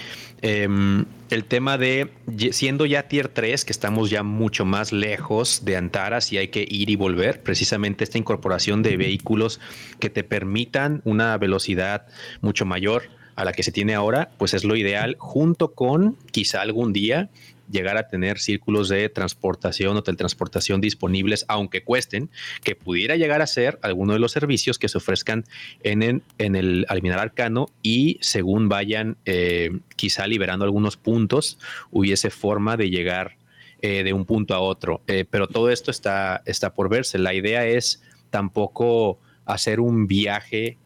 Em, el tema de siendo ya tier 3, que estamos ya mucho más lejos de Antaras y hay que ir y volver, precisamente esta incorporación de vehículos que te permitan una velocidad mucho mayor a la que se tiene ahora, pues es lo ideal, junto con quizá algún día llegar a tener círculos de transportación o teletransportación disponibles, aunque cuesten, que pudiera llegar a ser alguno de los servicios que se ofrezcan en, en, en el Alminar Arcano y según vayan eh, quizá liberando algunos puntos, hubiese forma de llegar eh, de un punto a otro. Eh, pero todo esto está, está por verse. La idea es tampoco hacer un viaje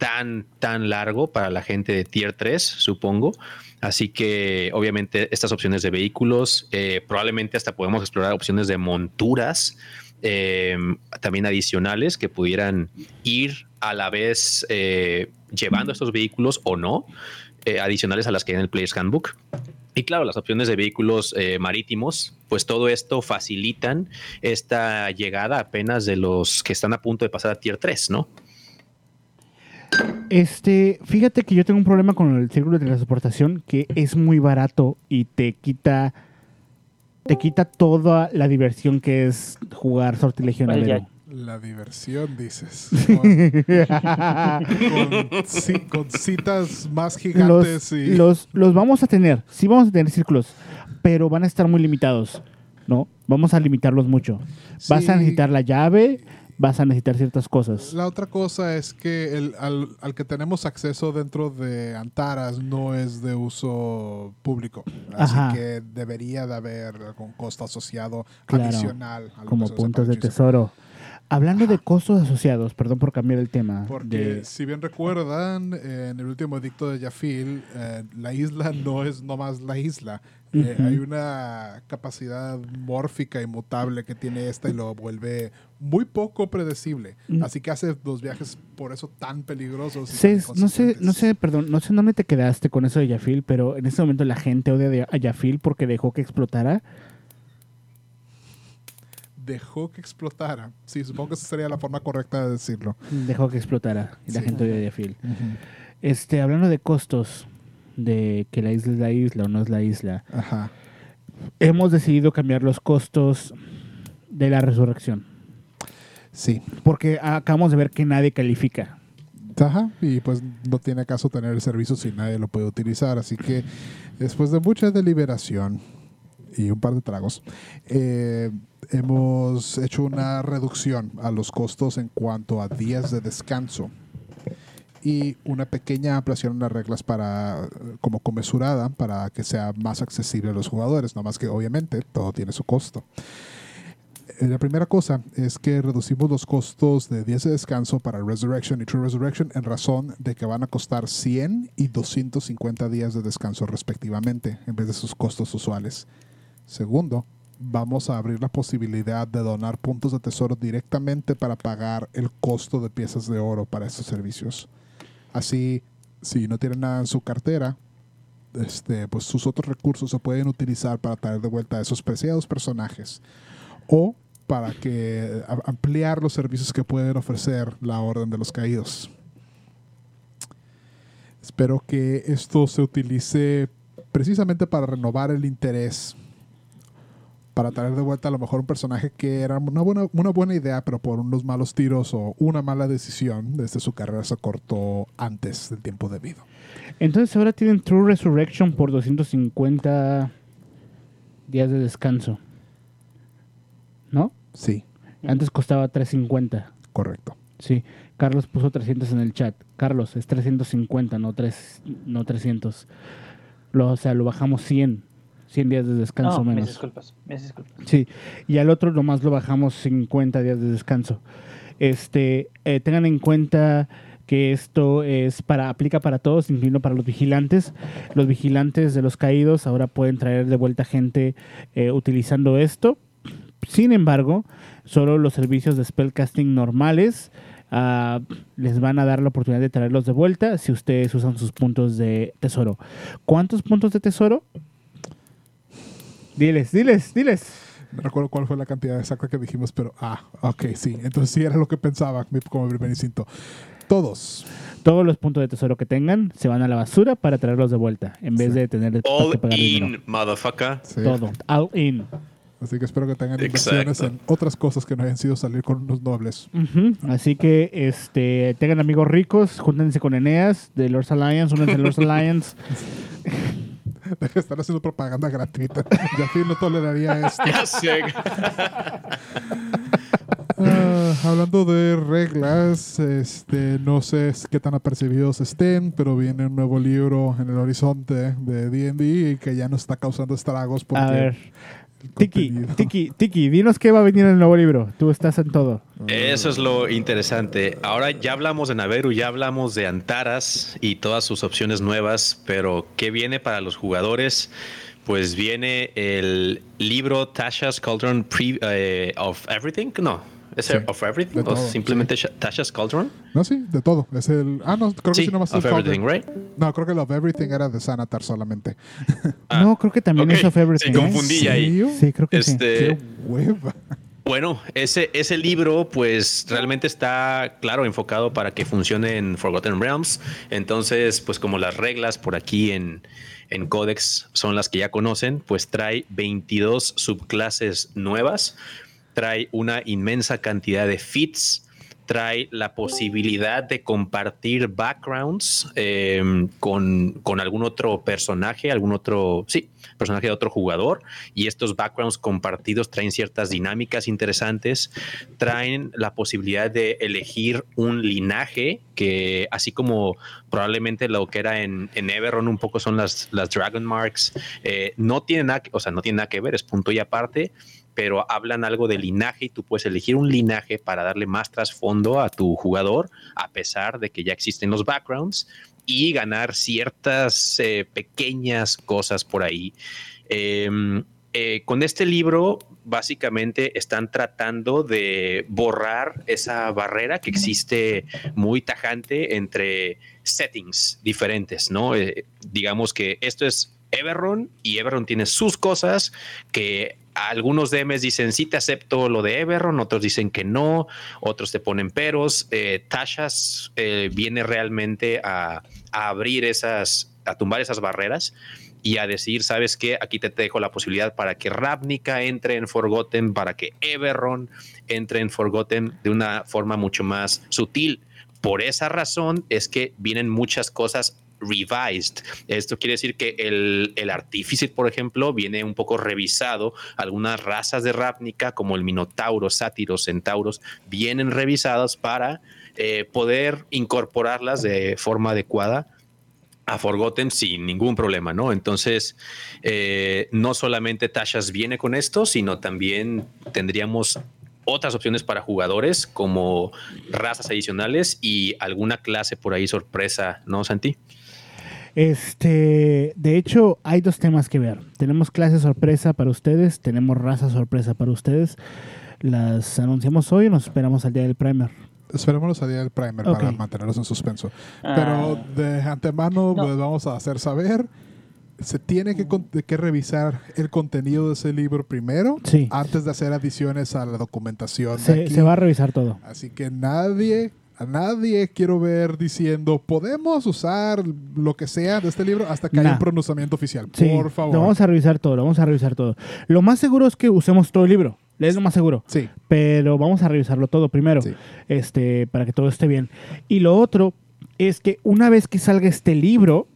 tan, tan largo para la gente de Tier 3, supongo. Así que obviamente estas opciones de vehículos, eh, probablemente hasta podemos explorar opciones de monturas eh, también adicionales que pudieran ir a la vez eh, llevando estos vehículos o no, eh, adicionales a las que hay en el Player's Handbook. Y claro, las opciones de vehículos eh, marítimos, pues todo esto facilitan esta llegada apenas de los que están a punto de pasar a Tier 3, ¿no? Este, fíjate que yo tengo un problema con el círculo de transportación que es muy barato y te quita te quita toda la diversión que es jugar sortilegio. La diversión, dices. [LAUGHS] Con, con ci- con citas más gigantes los, y... los, los vamos a tener, sí vamos a tener círculos, pero van a estar muy limitados, ¿no? Vamos a limitarlos mucho. Vas a necesitar la llave, vas a necesitar ciertas cosas. La otra cosa es que el, al, al que tenemos acceso dentro de Antaras no es de uso público. Así Ajá. que debería de haber algún costo asociado Claro, adicional. a Como puntos de tesoro. Hablando de costos asociados, perdón por cambiar el tema. Porque de- si bien recuerdan, en el último edicto de Jafil, eh, la isla no es nomás la isla. Eh. Hay una capacidad mórfica y mutable que tiene esta y lo vuelve muy poco predecible. Mm. Así que hace los viajes por eso tan peligrosos. y Cés, tan no sé, no sé, perdón, no sé dónde te quedaste con eso de Yafil, pero en este momento la gente odia a Yafil porque dejó que explotara. Dejó que explotara. Sí, supongo que esa sería la forma correcta de decirlo. Dejó que explotara y la Sí. gente odia a Yafil. Este, hablando de costos, de que la isla es la isla o no es la isla, Ajá. hemos decidido cambiar los costos de la resurrección. Sí. Porque acabamos de ver que nadie califica. Ajá, y pues no tiene caso tener el servicio si nadie lo puede utilizar. Así que después de mucha deliberación y un par de tragos, eh, hemos hecho una reducción a los costos en cuanto a días de descanso y una pequeña ampliación en las reglas para como conmesurada para que sea más accesible a los jugadores, no más que obviamente todo tiene su costo. Eh, La primera cosa es que reducimos los costos de días de descanso para Resurrection y True Resurrection en razón de que van a costar 100 y 250 días de descanso respectivamente en vez de sus costos usuales. Segundo, vamos a abrir la posibilidad de donar puntos de tesoro directamente para pagar el costo de piezas de oro para estos servicios. Así, si no tienen nada en su cartera, este, pues sus otros recursos se pueden utilizar para traer de vuelta a esos preciados personajes o para que ampliar los servicios que pueden ofrecer la Orden de los Caídos. Espero que esto se utilice precisamente para renovar el interés, para traer de vuelta a lo mejor un personaje que era una buena, una buena idea, pero por unos malos tiros o una mala decisión desde su carrera se cortó antes del tiempo debido. Entonces ahora tienen True Resurrection por 250 días de descanso. ¿No? Sí, Antes costaba 350. Correcto. Sí. Carlos puso 300 en el chat. Carlos, es 350, no, 3, no 300. Lo, o sea, lo bajamos 100. 100 días de descanso No, mis menos. disculpas, mis disculpas. Sí, y al otro nomás lo bajamos 50 días de descanso. Este, eh, tengan en cuenta que esto es para aplica para todos, incluyendo para los vigilantes. Los vigilantes de los caídos ahora pueden traer de vuelta gente eh, utilizando esto. Sin embargo, solo los servicios de spellcasting normales ah, les van a dar la oportunidad de traerlos de vuelta si ustedes usan sus puntos de tesoro. ¿Cuántos puntos de tesoro? Diles, diles, diles. No recuerdo cuál fue la cantidad exacta que dijimos, pero ah, ok, sí. Entonces sí era lo que pensaba como primer instinto. Todos. Todos los puntos de tesoro que tengan se van a la basura para traerlos de vuelta, en vez Sí. de tener que All pagar dinero. in, motherfucker. Sí. Todo, all in. Así que espero que tengan Exacto. inversiones en otras cosas que no hayan sido salir con unos nobles. Ujú. Así que este tengan amigos ricos, júntense con Eneas de Lords Alliance, únanse a Lords [LAUGHS] Alliance. [LAUGHS] [LAUGHS] Deja de estar haciendo propaganda gratuita. [LAUGHS] Ya fin no toleraría esto. Ya sé. [LAUGHS] Ah, hablando de reglas, este, no sé qué tan apercibidos estén, pero viene un nuevo libro en el horizonte de D&D que ya nos está causando estragos porque A ver, el Tiki, Tiki, Tiki, dinos qué va a venir en el nuevo libro. Tú estás en todo. Eso es lo interesante. Ahora ya hablamos de Naveru, ya hablamos de Antaras y todas sus opciones nuevas, pero ¿qué viene para los jugadores? Pues viene el libro Tasha's Cauldron Pre- eh, of Everything. No, ¿es Sí, of Everything? de ¿O todo, simplemente Tasha's Cauldron? No, sí, de todo. Es el... Ah, no, creo que Sí, sí, nomás of el Everything, Cauldron. right? No, creo que el of Everything era de Sanatar solamente. Ah, no, creo que también es of everything. se ¿eh? confundí ahí. Sí, creo que sí. Este, Qué hueva. Bueno, ese, ese libro pues realmente está, claro, enfocado para que funcione en Forgotten Realms. Entonces, pues como las reglas por aquí en, en Codex son las que ya conocen, pues trae 22 subclases nuevas, trae una inmensa cantidad de feats, trae la posibilidad de compartir backgrounds eh, con, con algún otro personaje, algún otro, sí, personaje de otro jugador y estos backgrounds compartidos traen ciertas dinámicas interesantes, traen la posibilidad de elegir un linaje que así como probablemente lo que era en, en Everon un poco son las, las Dragon Marks, eh, no tiene nada, o sea, no tiene nada que ver, es punto y aparte, pero hablan algo de linaje y tú puedes elegir un linaje para darle más trasfondo a tu jugador, a pesar de que ya existen los backgrounds y ganar ciertas eh, pequeñas cosas por ahí. Eh, eh, con este libro, básicamente están tratando de borrar esa barrera que existe muy tajante entre settings diferentes, ¿no? Eh, digamos que esto es Everron y Everron tiene sus cosas que algunos DMs dicen sí te acepto lo de Everron, otros dicen que no, otros te ponen peros. Eh, Tashas eh, viene realmente a, a abrir esas, a tumbar esas barreras y a decir, ¿sabes qué? Aquí te dejo la posibilidad para que Ravnica entre en Forgotten, para que Everron entre en Forgotten de una forma mucho más sutil. Por esa razón es que vienen muchas cosas revised. Esto quiere decir que el, el artífice, por ejemplo, viene un poco revisado. Algunas razas de Ravnica, como el Minotauro, Sátiros, Centauros, vienen revisadas para eh, poder incorporarlas de forma adecuada a Forgotten sin ningún problema, ¿no? Entonces, eh, no solamente Tashas viene con esto, sino también tendríamos otras opciones para jugadores como razas adicionales y alguna clase por ahí sorpresa, ¿no, Santi? Este, de hecho, hay dos temas que ver. Tenemos clase sorpresa para ustedes, tenemos raza sorpresa para ustedes. Las anunciamos hoy o nos esperamos al día del primer. Esperemos la salida del primer Ok. para mantenerlos en suspenso. Ah, Pero de antemano No. les vamos a hacer saber. Se tiene que, con- que revisar el contenido de ese libro primero Sí. antes de hacer adiciones a la documentación. de Se, aquí. se va a revisar todo. Así que nadie, a nadie quiero ver diciendo, podemos usar lo que sea de este libro hasta que haya Nah. un pronunciamiento oficial. Sí, Por favor. Lo vamos a revisar todo, lo vamos a revisar todo. Lo más seguro es que usemos todo el libro. Es lo más seguro. Sí, Pero vamos a revisarlo todo primero. Sí. Este, para que todo esté bien. Y lo otro es que una vez que salga este libro,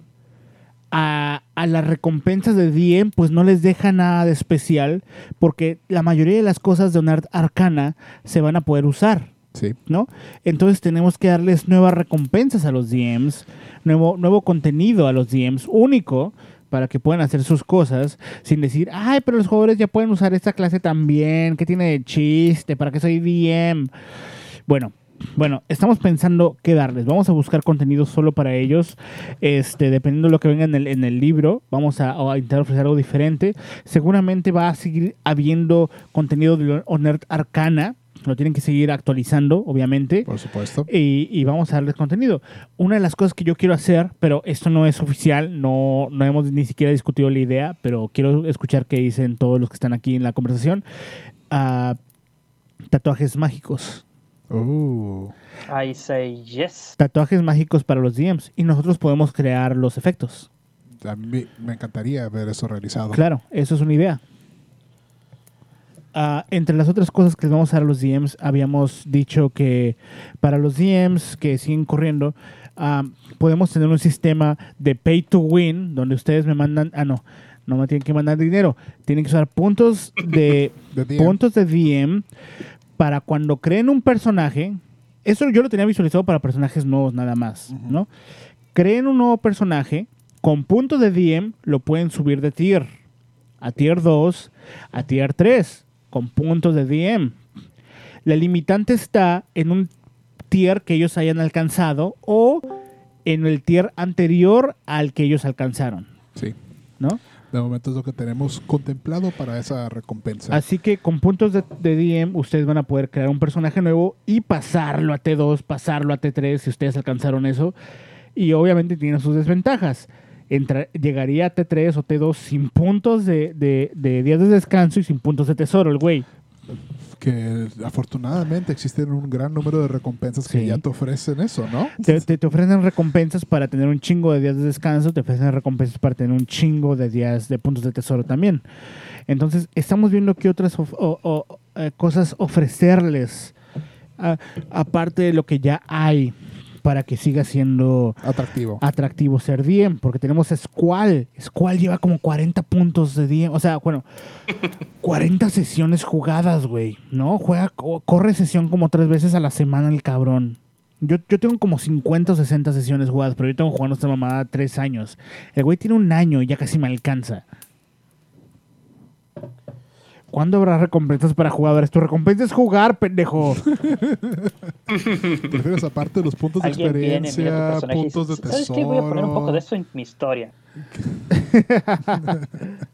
a, a las recompensas de DM, pues no les deja nada de especial, porque la mayoría de las cosas de una arcana se van a poder usar. Sí. ¿no? Entonces tenemos que darles nuevas recompensas a los DMs, nuevo, nuevo contenido a los DMs, único, para que puedan hacer sus cosas sin decir, ay, pero los jugadores ya pueden usar esta clase también, ¿qué tiene de chiste? ¿Para qué soy DM? Bueno, bueno, estamos pensando qué darles. Vamos a buscar contenido solo para ellos. Este, dependiendo de lo que venga en el, en el libro, vamos a, a intentar ofrecer algo diferente. Seguramente va a seguir habiendo contenido de Honor Arcana. Lo tienen que seguir actualizando, obviamente. Por supuesto. Y, y vamos a darles contenido. Una de las cosas que yo quiero hacer, pero esto no es oficial, no, no hemos ni siquiera discutido la idea, pero quiero escuchar qué dicen todos los que están aquí en la conversación. Ah, tatuajes mágicos. Uh, I say yes. Tatuajes mágicos para los DMs. Y nosotros podemos crear los efectos. a mí me encantaría ver eso realizado. Claro, eso es una idea. Ah, entre las otras cosas que les vamos a dar a los DMs, habíamos dicho que para los DMs que siguen corriendo, podemos tener un sistema de pay to win, donde ustedes me mandan, ah, no, no me tienen que mandar dinero, tienen que usar puntos de, [LAUGHS] puntos de DM para cuando creen un personaje. Eso yo lo tenía visualizado para personajes nuevos nada más, ¿no? Creen un nuevo personaje, con puntos de DM lo pueden subir de tier a tier 2, a tier 3, con puntos de DM. La limitante está en un tier que ellos hayan alcanzado o en el tier anterior al que ellos alcanzaron, Sí. ¿no? De momento es lo que tenemos contemplado para esa recompensa. Así que con puntos de, de DM ustedes van a poder crear un personaje nuevo y pasarlo a T2, pasarlo a T3 si ustedes alcanzaron eso. Y obviamente tiene sus desventajas. Entra- llegaría a T3 o T2 sin puntos de, de- de días de descanso y sin puntos de tesoro, el güey. Que afortunadamente existen un gran número de recompensas que ya te ofrecen eso, ¿no? Te, te- te ofrecen recompensas para tener un chingo de días de descanso, te ofrecen recompensas para tener un chingo de días de puntos de tesoro también. Entonces, estamos viendo qué otras of- o- o- eh, cosas ofrecerles, a- aparte de lo que ya hay, para que siga siendo Atractivo. atractivo ser DM, porque tenemos Squall. Squall lleva como 40 puntos de DM, o sea, bueno, 40 sesiones jugadas, güey, ¿no? Juega, co- corre sesión como tres veces a la semana el cabrón. Yo, yo tengo como 50 o 60 sesiones jugadas, pero yo tengo jugando esta mamada tres años. El güey tiene un año y ya casi me alcanza. ¿Cuándo habrá recompensas para jugadores? Tu recompensa es jugar, pendejo. [LAUGHS] Prefieres aparte de los puntos de viene, experiencia, y puntos de dice, ¿sabes qué? Voy a poner un poco de eso en mi historia. [LAUGHS] [LAUGHS]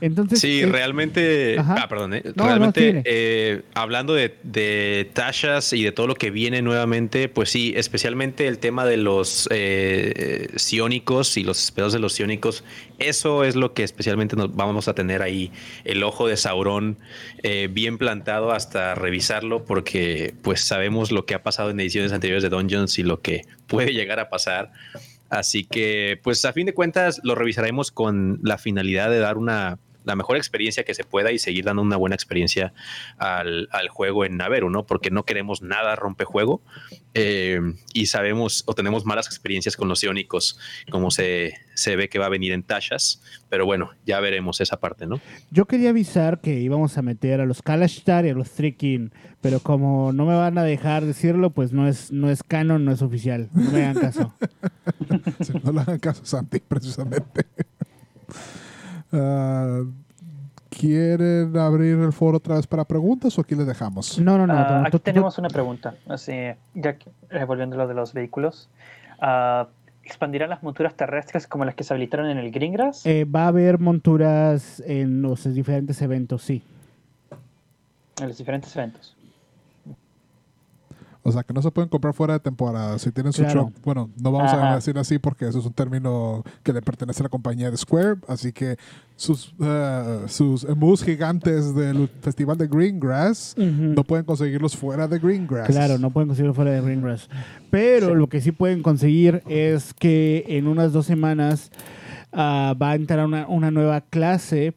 Entonces, Sí, realmente. ajá. Ah, perdón. eh, No, realmente, eh, hablando de, de tachas y de todo lo que viene nuevamente, pues sí, especialmente el tema de los eh, sionicos y los pedos de los sionicos, eso es lo que especialmente nos vamos a tener ahí, el ojo de Sauron eh, bien plantado hasta revisarlo, porque pues sabemos lo que ha pasado en ediciones anteriores de Dungeons y lo que puede llegar a pasar. Así que, pues a fin de cuentas, lo revisaremos con la finalidad de dar una la mejor experiencia que se pueda y seguir dando una buena experiencia al, al juego en Naveru, ¿no? Porque no queremos nada rompejuego eh, y sabemos o tenemos malas experiencias con los iónicos, como se, se ve que va a venir en Tashas, pero bueno, ya veremos esa parte, ¿no? Yo quería avisar que íbamos a meter a los Kalashtar y a los Trikin, pero como no me van a dejar decirlo, pues no es, no es canon, no es oficial. No me hagan caso. [LAUGHS] Si no le hagan caso Santi, precisamente. Ah, ¿Quieren abrir el foro otra vez para preguntas o aquí les dejamos? No, no, no. Tú- aquí tú- tú- tenemos una pregunta, así, ya eh, volviendo a lo de los vehículos. Ah, ¿Expandirán las monturas terrestres como las que se habilitaron en el Greengrass? eh, va a haber monturas en los diferentes eventos, sí. En los diferentes eventos. O sea, que no se pueden comprar fuera de temporada. Si tienen su Claro. shop, bueno, no vamos a decir así porque eso es un término que le pertenece a la compañía de Square. Así que sus, eh, sus emus gigantes del festival de Greengrass Ujú. no pueden conseguirlos fuera de Greengrass. Claro, no pueden conseguirlo fuera de Greengrass. Pero Sí. lo que sí pueden conseguir es que en unas dos semanas ah, va a entrar una, una nueva clase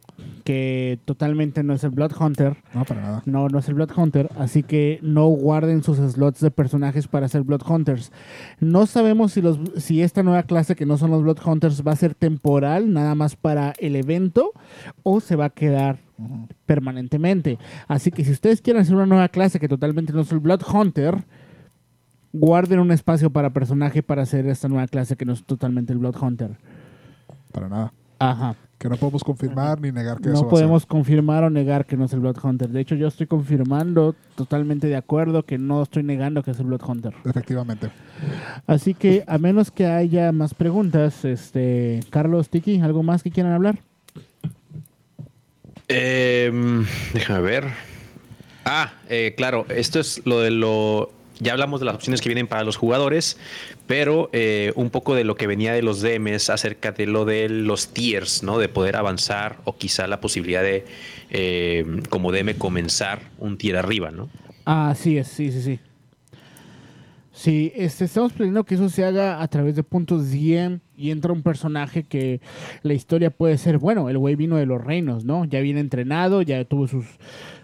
que totalmente no es el Blood Hunter. No, para nada. No, no es el Blood Hunter, así que no guarden sus slots de personajes para ser Blood Hunters. No sabemos si, los, si esta nueva clase que no son los Blood Hunters va a ser temporal, nada más para el evento, o se va a quedar permanentemente. Así que si ustedes quieren hacer una nueva clase que totalmente no es el Blood Hunter, guarden un espacio para personaje para hacer esta nueva clase que no es totalmente el Blood Hunter. Para nada. Ajá. Que no podemos confirmar ni negar que eso No va a podemos confirmar o negar que no es el Blood Hunter. De hecho, yo estoy confirmando totalmente de acuerdo que no estoy negando que es el Blood Hunter. Efectivamente. Así que, a menos que haya más preguntas, este, Carlos, Tiki, ¿algo más que quieran hablar? Em, déjame ver. Ah, eh, claro, esto es lo de lo. Ya hablamos de las opciones que vienen para los jugadores, pero eh, un poco de lo que venía de los DMs acerca de lo de los tiers, ¿no? De poder avanzar o quizá la posibilidad de, eh, como DM, comenzar un tier arriba, ¿no? Ah, sí, es, sí, sí, sí. Sí, este, estamos planeando que eso se haga a través de puntos DM y entra un personaje que la historia puede ser, bueno, el güey vino de los reinos, ¿no? Ya viene entrenado, ya tuvo sus,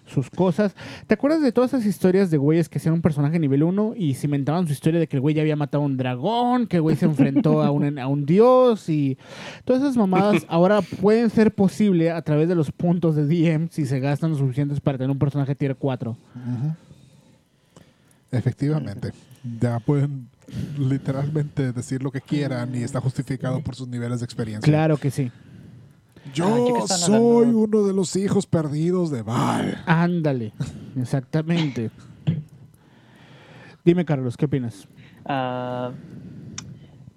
sus cosas. ¿Te acuerdas de todas esas historias de güeyes que hacían un personaje nivel 1 y cimentaban su historia de que el güey ya había matado a un dragón, que el güey se enfrentó a un, a un dios y todas esas mamadas [LAUGHS] ahora pueden ser posible a través de los puntos de DM si se gastan los suficientes para tener un personaje tier 4. Efectivamente. Ya pueden literalmente decir lo que quieran y está justificado por sus niveles de experiencia. Claro que sí. Yo soy uno de los hijos perdidos de Val. Ándale, [LAUGHS] exactamente. Dime, Carlos, ¿qué opinas? Ah,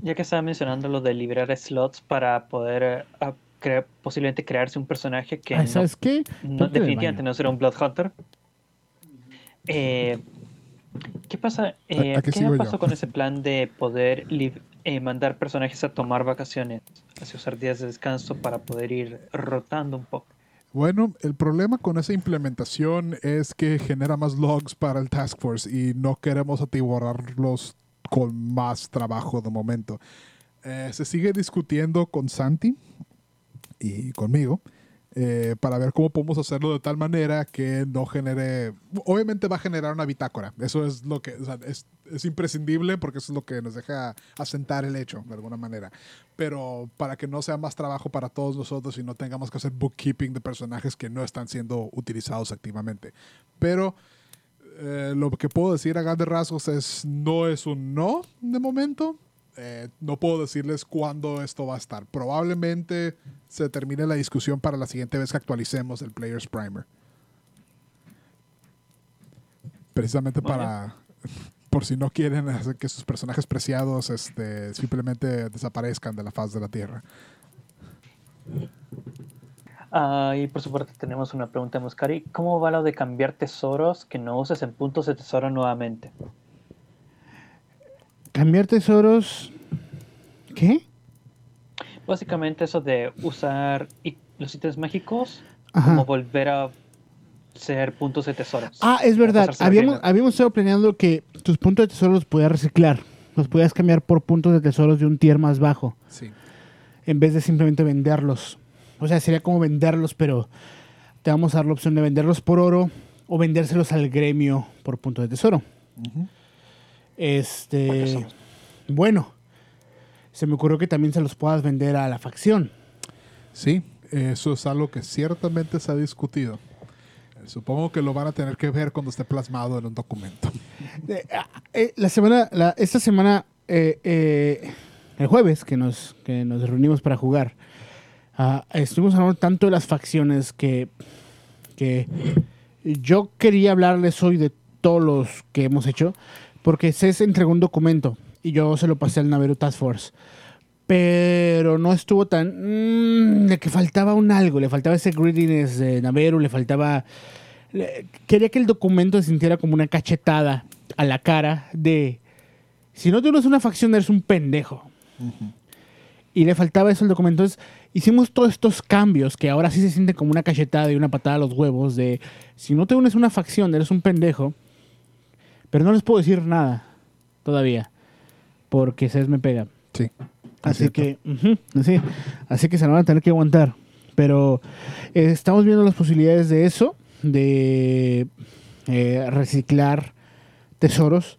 ya que estaba mencionando lo de liberar slots para poder ah, crea- posiblemente crearse un personaje que Ah, no, ¿Sabes qué? no- definitivamente no será un Blood Hunter. Eh, ¿Qué pasa? Eh, ¿A- a qué ¿Qué pasó con ese plan de poder eh, mandar personajes a tomar vacaciones? Así usar días de descanso para poder ir rotando un poco. Bueno, el problema con esa implementación es que genera más logs para el Task Force y no queremos atiborrarlos con más trabajo de momento. Eh, se sigue discutiendo con Santi y conmigo eh, para ver cómo podemos hacerlo de tal manera que no genere... Obviamente va a generar una bitácora. Eso es lo que... es, es imprescindible porque eso es lo que nos deja asentar el hecho, de alguna manera. Pero para que no sea más trabajo para todos nosotros y no tengamos que hacer bookkeeping de personajes que no están siendo utilizados activamente. Pero... eh, lo que puedo decir a grandes rasgos es no es un no de momento, eh, no puedo decirles cuándo esto va a estar. Probablemente se termine la discusión para la siguiente vez que actualicemos el Players Primer. Precisamente Muy para, [LAUGHS] por si no quieren hacer que sus personajes preciados este, simplemente desaparezcan de la faz de la Tierra. Ah, y por supuesto tenemos una pregunta de Muscari. ¿Cómo va lo de cambiar tesoros que no uses en puntos de tesoro nuevamente? Cambiar tesoros. ¿Qué? Básicamente eso de usar los ítems mágicos Ajá. como volver a ser puntos de tesoros. Ah, es verdad. Habíamos, habíamos estado planeando que tus puntos de tesoro los podías reciclar. Los podías cambiar por puntos de tesoros de un tier más bajo. Sí. En vez de simplemente venderlos. O sea, sería como venderlos, pero te vamos a dar la opción de venderlos por oro o vendérselos al gremio por punto de tesoro. Este. Bueno. Se me ocurrió que también se los puedas vender a la facción. Sí, eso es algo que ciertamente se ha discutido. Supongo que lo van a tener que ver cuando esté plasmado en un documento. Ah, eh, la semana, esta semana, eh, eh, el jueves que nos, que nos reunimos para jugar, ah, estuvimos hablando tanto de las facciones que, que yo quería hablarles hoy de todos los que hemos hecho, porque Cés entregó un documento y yo se lo pasé al Naveru Task Force. Pero no estuvo tan. mm, de que faltaba un algo, le faltaba ese greediness de Naveru, le faltaba le- quería que el documento se sintiera como una cachetada a la cara de si no tienes una facción eres un pendejo. Y le faltaba eso al documento. Entonces hicimos todos estos cambios que ahora sí se sienten como una cachetada y una patada a los huevos de si no te unes a una facción eres un pendejo. Pero no les puedo decir nada todavía porque Cés me pega. Sí. Así que, así, así que se la van a tener que aguantar. Pero eh, estamos viendo las posibilidades de eso, de eh, reciclar tesoros.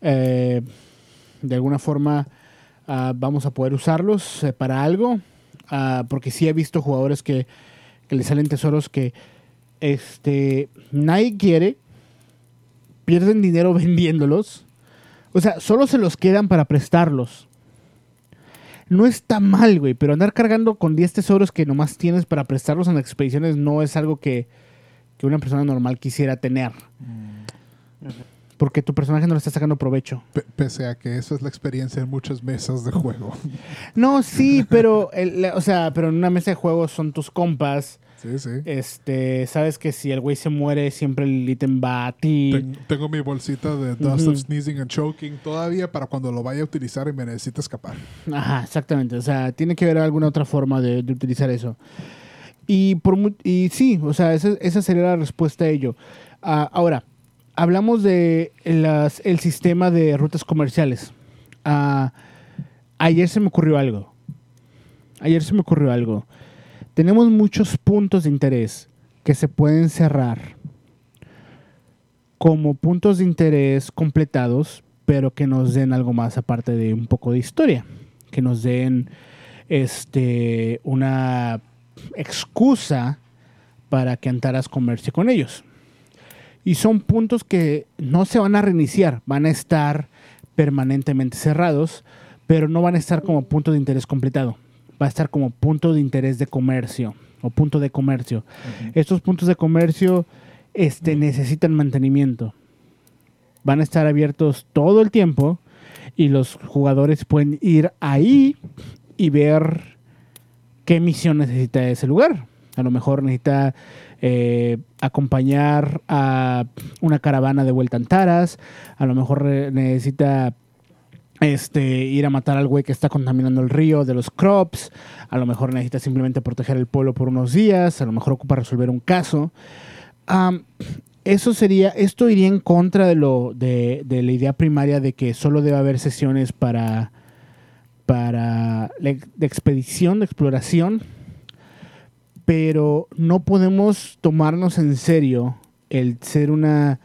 Eh, de alguna forma ah, vamos a poder usarlos para algo, ah, porque sí he visto jugadores que, que le salen tesoros que, este, nadie quiere, pierden dinero [LAUGHS] vendiéndolos. O sea, solo se los quedan para prestarlos. No está mal, güey, pero andar cargando con 10 tesoros que nomás tienes para prestarlos en expediciones no es algo que, que una persona normal quisiera tener. Porque tu personaje no le está sacando provecho. P- pese a que eso es la experiencia en muchas mesas de juego. No, sí, pero, el- la- o sea, pero en una mesa de juegos son tus compas. Sí, sí. Este, sabes que si el güey se muere, siempre el ítem va a ti. Ten- tengo mi bolsita de Dust of Sneezing and Choking todavía para cuando lo vaya a utilizar y me necesite escapar. Ajá, exactamente. O sea, tiene que haber alguna otra forma de, de utilizar eso. Y, por, y sí, o sea, esa, esa sería la respuesta a ello. Ah, ahora, hablamos de las, el sistema de rutas comerciales. Ah, ayer se me ocurrió algo. Ayer se me ocurrió algo. Tenemos muchos puntos de interés que se pueden cerrar como puntos de interés completados, pero que nos den algo más aparte de un poco de historia, que nos den este una excusa para que Antaras comercie con ellos. Y son puntos que no se van a reiniciar, van a estar permanentemente cerrados, pero no van a estar como punto de interés completado. Va a estar como punto de interés de comercio o punto de comercio. Estos puntos de comercio este, necesitan mantenimiento. Van a estar abiertos todo el tiempo y los jugadores pueden ir ahí y ver qué misión necesita ese lugar. A lo mejor necesita eh, acompañar a una caravana de vuelta a Antaras. A lo mejor eh, necesita este, ir a matar al güey que está contaminando el río de los crops. A lo mejor necesita simplemente proteger el pueblo por unos días. A lo mejor ocupa resolver un caso. Eso sería, esto iría en contra de lo de, de la idea primaria de que solo debe haber sesiones para para la de expedición, de exploración, pero no podemos tomarnos en serio el ser una,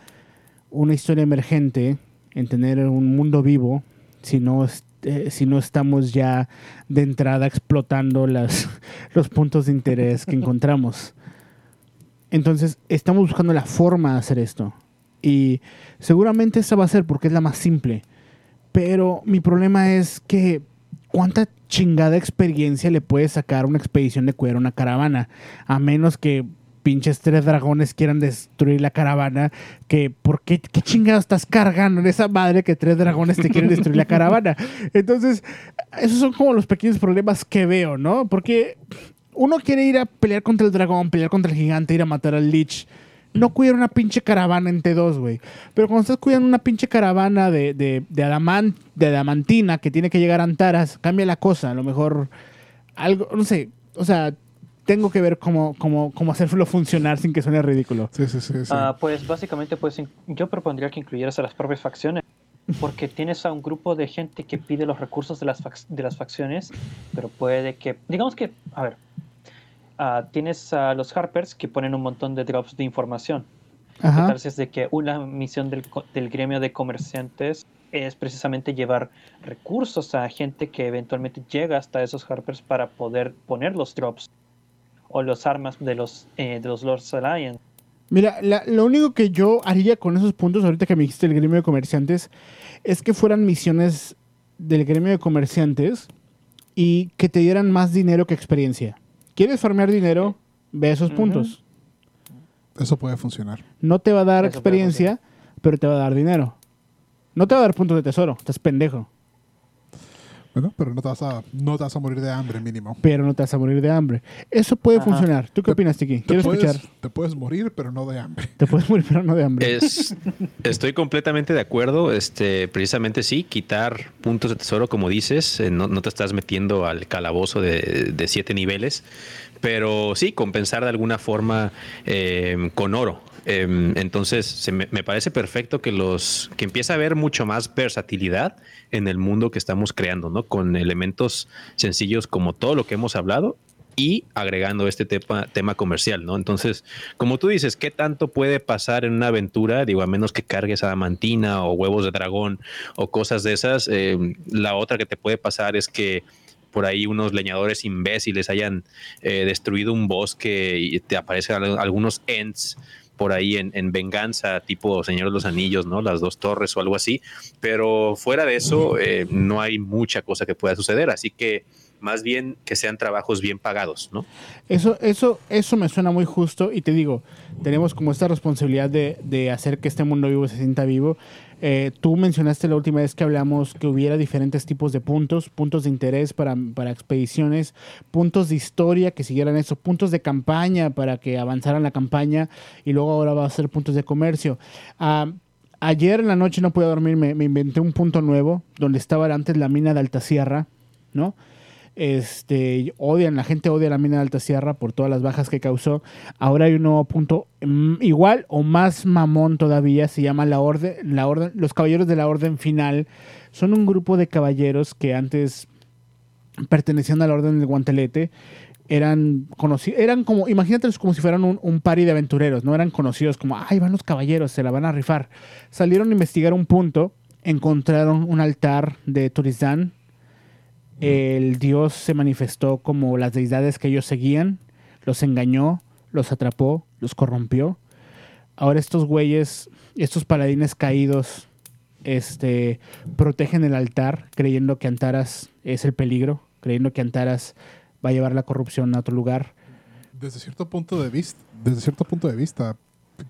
una historia emergente, en tener un mundo vivo, si no, eh, si no estamos ya de entrada explotando las, [LAUGHS] los puntos de interés que encontramos. Entonces, estamos buscando la forma de hacer esto. Y seguramente esa va a ser porque es la más simple. Pero mi problema es que cuánta chingada experiencia le puede sacar una expedición de cuero a una caravana. A menos que pinches tres dragones quieran destruir la caravana. Que, ¿por qué, qué chingado estás cargando en esa madre que tres dragones te quieren destruir la caravana? Entonces, esos son como los pequeños problemas que veo, ¿no? Porque uno quiere ir a pelear contra el dragón, pelear contra el gigante, ir a matar al lich. No cuidar una pinche caravana en T2, güey. Pero cuando estás cuidando una pinche caravana de, de, de, de adamantina que tiene que llegar a Antaras, cambia la cosa. A lo mejor algo, no sé. O sea, tengo que ver cómo, cómo, cómo hacerlo funcionar sin que suene ridículo. Sí, sí, sí. sí. Ah, pues básicamente pues, yo propondría que incluyeras a las propias facciones. Porque [LAUGHS] tienes a un grupo de gente que pide los recursos de las, fac- de las facciones, pero puede que, digamos que, a ver, ah, tienes a los Harpers que ponen un montón de drops de información. ¿Qué Ajá. tal si es de que una misión del, del gremio de comerciantes es precisamente llevar recursos a gente que eventualmente llega hasta esos Harpers para poder poner los drops o los armas de los, eh, de los Lords Alliance? Mira, la- lo único que yo haría con esos puntos, ahorita que me dijiste el gremio de comerciantes, es que fueran misiones del gremio de comerciantes y que te dieran más dinero que experiencia. ¿Quieres farmear dinero? Ve esos puntos. Eso puede funcionar. No te va a dar Eso experiencia, pero te va a dar dinero. No te va a dar puntos de tesoro, estás pendejo. Bueno, pero no te vas a, no te vas a morir de hambre mínimo. Pero no te vas a morir de hambre. Eso puede Ajá. funcionar. ¿Tú qué Te- opinas, Tiki? Te Quiero puedes, escuchar. te puedes morir, pero no de hambre. Te puedes morir, pero no de hambre. Es, [LAUGHS] estoy completamente de acuerdo. Este, precisamente sí, quitar puntos de tesoro, como dices, eh, no, no te estás metiendo al calabozo de, de siete niveles, pero sí, compensar de alguna forma eh, con oro. Eh, entonces, me, parece perfecto que los que empieza a haber mucho más versatilidad en el mundo que estamos creando, ¿no? Con elementos sencillos como todo lo que hemos hablado y agregando este tema, comercial, ¿no? Entonces, como tú dices, ¿qué tanto puede pasar en una aventura? Digo, a menos que cargues adamantina o huevos de dragón o cosas de esas. eh, la otra que te puede pasar es que por ahí unos leñadores imbéciles hayan eh, destruido un bosque y te aparecen algunos ents por ahí en, venganza, tipo Señor de los Anillos, ¿no? Las dos torres o algo así. Pero fuera de eso, eh, no hay mucha cosa que pueda suceder. Así que más bien que sean trabajos bien pagados, ¿no? Eso, eso, eso me suena muy justo y te digo, tenemos como esta responsabilidad de, de hacer que este mundo vivo se sienta vivo. Eh, tú mencionaste la última vez que hablamos que hubiera diferentes tipos de puntos, puntos de interés para, para expediciones, puntos de historia que siguieran eso, puntos de campaña para que avanzaran la campaña y luego ahora va a ser puntos de comercio. Ah, ayer en la noche no pude dormir, me, me inventé un punto nuevo donde estaba antes la mina de Alta Sierra, ¿no? Este, odian, la gente odia la mina de Alta Sierra por todas las bajas que causó. Ahora hay un nuevo punto mm, igual o más mamón todavía, se llama la orden, la orden, los caballeros de la orden final. Son un grupo de caballeros que antes pertenecían a la orden del guantelete. Eran conocidos, eran como, imagínate como si fueran un, un pari de aventureros, no eran conocidos como, ay, van los caballeros, se la van a rifar. Salieron a investigar un punto, encontraron un altar de Turizán, el dios se manifestó como las deidades que ellos seguían, los engañó, los atrapó, los corrompió. Ahora estos güeyes, estos paladines caídos, este, protegen el altar creyendo que Antaras es el peligro, creyendo que Antaras va a llevar la corrupción a otro lugar. Desde cierto punto de vista, desde cierto punto de vista,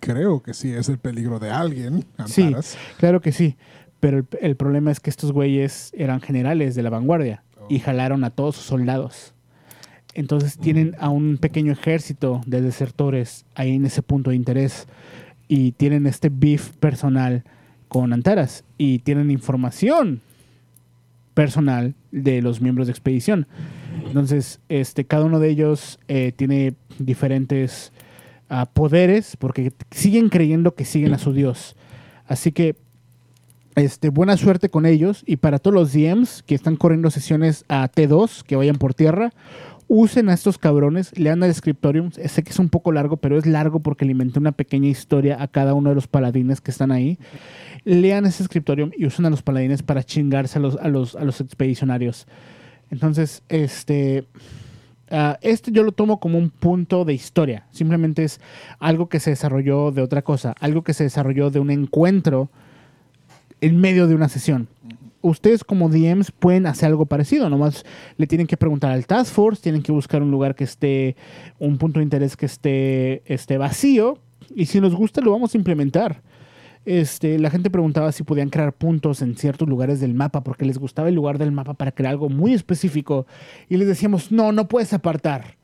creo que sí es el peligro de alguien. Antaras. Sí, claro que sí. Pero el, el problema es que estos güeyes eran generales de la vanguardia y jalaron a todos sus soldados. Entonces tienen a un pequeño ejército de desertores ahí en ese punto de interés y tienen este beef personal con Antaras y tienen información personal de los miembros de expedición. Entonces, este, cada uno de ellos eh, tiene diferentes ah, poderes porque siguen creyendo que siguen a su dios. Así que este, buena suerte con ellos y para todos los DMs que están corriendo sesiones a T2, que vayan por tierra, usen a estos cabrones, lean el scriptorium, sé que es un poco largo, pero es largo porque le inventé una pequeña historia a cada uno de los paladines que están ahí. Lean ese scriptorium y usen a los paladines para chingarse a los, a los, a los expedicionarios. Entonces, este... Este yo lo tomo como un punto de historia. Simplemente es algo que se desarrolló de otra cosa, algo que se desarrolló de un encuentro en medio de una sesión. Ustedes como DMs pueden hacer algo parecido, nomás le tienen que preguntar al Task Force, tienen que buscar un lugar que esté, un punto de interés que esté, esté vacío, y si nos gusta lo vamos a implementar. Este, la gente preguntaba si podían crear puntos en ciertos lugares del mapa porque les gustaba el lugar del mapa para crear algo muy específico y les decíamos, no, no puedes apartar.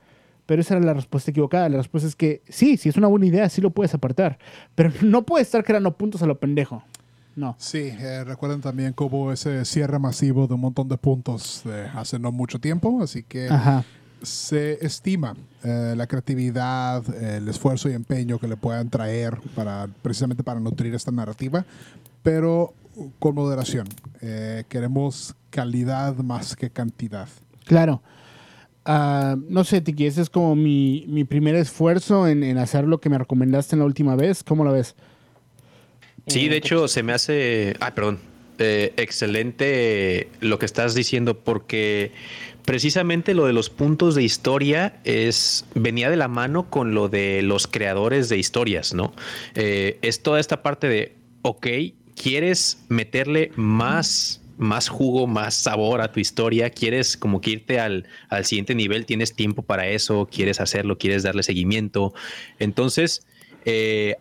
Pero esa era la respuesta equivocada. La respuesta es que sí, si es una buena idea, sí lo puedes apartar. Pero [LAUGHS] no puedes estar creando puntos a lo pendejo. No. Sí, eh, recuerden también que hubo ese cierre masivo de un montón de puntos hace no mucho tiempo, así que se estima eh, la creatividad, el esfuerzo y empeño que le puedan traer para precisamente para nutrir esta narrativa, pero con moderación. Eh, queremos calidad más que cantidad. Claro. Ah, no sé, Tiki, ese es como mi, mi primer esfuerzo en, en hacer lo que me recomendaste en la última vez. ¿Cómo lo ves? Sí, de hecho se me hace, ah, perdón, eh, excelente lo que estás diciendo porque precisamente lo de los puntos de historia es venía de la mano con lo de los creadores de historias, ¿no? Eh, es toda esta parte de, ok, quieres meterle más más jugo, más sabor a tu historia, quieres como que irte al, al siguiente nivel, tienes tiempo para eso, quieres hacerlo, quieres darle seguimiento. Entonces, eh,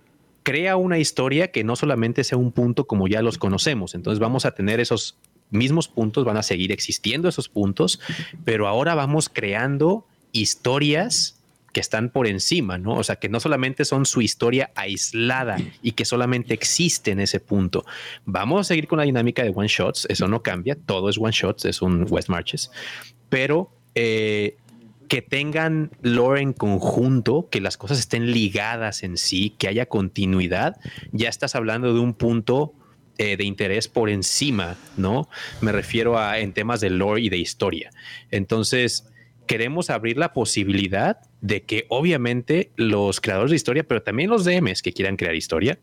crea una historia que no solamente sea un punto como ya los conocemos. Entonces vamos a tener esos mismos puntos, van a seguir existiendo esos puntos, pero ahora vamos creando historias que están por encima, ¿no? O sea, que no solamente son su historia aislada y que solamente existe en ese punto. Vamos a seguir con la dinámica de one shots, eso no cambia, todo es one shots, es un West Marches, pero eh, que tengan lore en conjunto, que las cosas estén ligadas en sí, que haya continuidad, ya estás hablando de un punto eh, de interés por encima, ¿no? Me refiero a en temas de lore y de historia. Entonces, queremos abrir la posibilidad de que obviamente los creadores de historia, pero también los DMs que quieran crear historia,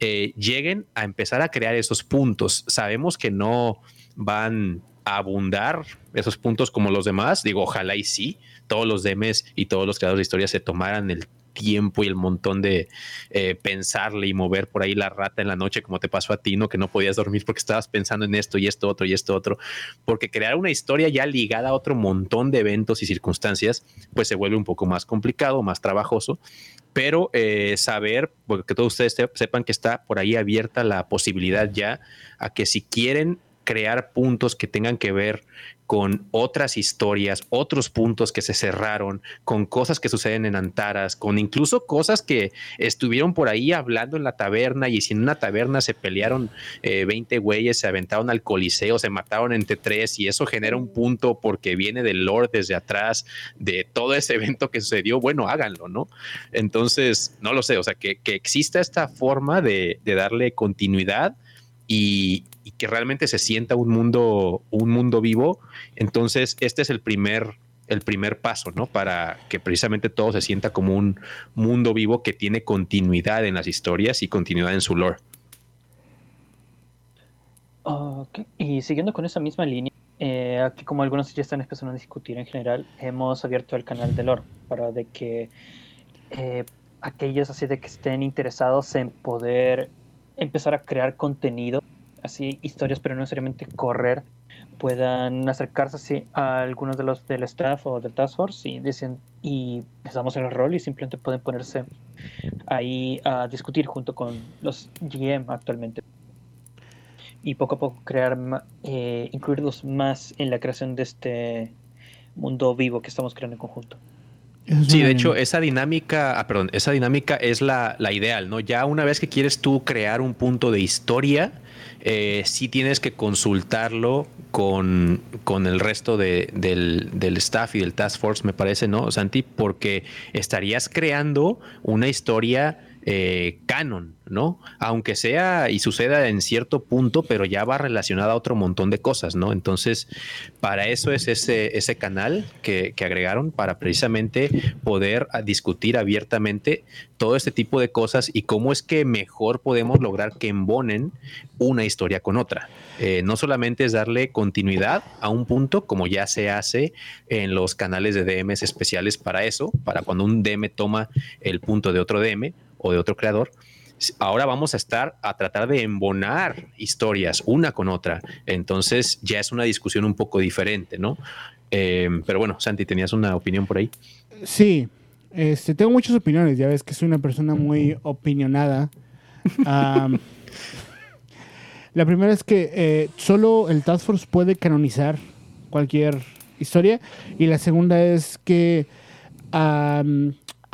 eh, lleguen a empezar a crear esos puntos. Sabemos que no van abundar esos puntos como los demás. Digo, ojalá y sí, todos los DMs y todos los creadores de historia se tomaran el tiempo y el montón de eh, pensarle y mover por ahí la rata en la noche, como te pasó a ti, ¿no? Que no podías dormir porque estabas pensando en esto y esto otro y esto otro. Porque crear una historia ya ligada a otro montón de eventos y circunstancias, pues se vuelve un poco más complicado, más trabajoso. Pero eh, saber, porque todos ustedes sepan que está por ahí abierta la posibilidad ya a que si quieren crear puntos que tengan que ver con otras historias, otros puntos que se cerraron, con cosas que suceden en Antaras, con incluso cosas que estuvieron por ahí hablando en la taberna y si en una taberna se pelearon 20 eh, güeyes, se aventaron al coliseo, se mataron entre tres y eso genera un punto porque viene del Lord desde atrás de todo ese evento que sucedió, bueno, háganlo, ¿no? Entonces, no lo sé, o sea, que, exista esta forma de darle continuidad y, que realmente se sienta un mundo, un mundo vivo. Entonces, este es el primer, el primer paso, ¿no? Para que precisamente todo se sienta como un mundo vivo que tiene continuidad en las historias y continuidad en su lore. Y siguiendo con esa misma línea, eh, aquí como algunos ya están empezando a discutir en general, hemos abierto el canal de lore para de que eh, aquellos así de que estén interesados en poder empezar a crear contenido, así historias, pero no necesariamente correr, puedan acercarse así a algunos de los del staff o del task force y dicen y les damos el rol y simplemente pueden ponerse ahí a discutir junto con los GM actualmente y poco a poco crear eh, incluirlos más en la creación de este mundo vivo que estamos creando en conjunto. Sí, de hecho, esa dinámica, ah, perdón, esa dinámica es la, ideal, ¿no? Ya una vez que quieres tú crear un punto de historia, eh, sí tienes que consultarlo con, con el resto de, del, del, staff y del task force, me parece, ¿no, Santi? Porque estarías creando una historia eh, canon, ¿no? Aunque sea y suceda en cierto punto, pero ya va relacionada a otro montón de cosas, ¿no? Entonces, para eso es ese, ese canal que, agregaron, para precisamente poder discutir abiertamente todo este tipo de cosas y cómo es que mejor podemos lograr que embonen una historia con otra. Eh, no solamente es darle continuidad a un punto, como ya se hace en los canales de DMs especiales para eso, para cuando un DM toma el punto de otro DM, o de otro creador, ahora vamos a estar a tratar de embonar historias una con otra. Entonces ya es una discusión un poco diferente, ¿no? Eh, pero bueno, Santi, ¿tenías una opinión por ahí? Sí, este, tengo muchas opiniones, ya ves que soy una persona muy opinionada. [LAUGHS] la primera es que eh, solo el Task Force puede canonizar cualquier historia y la segunda es que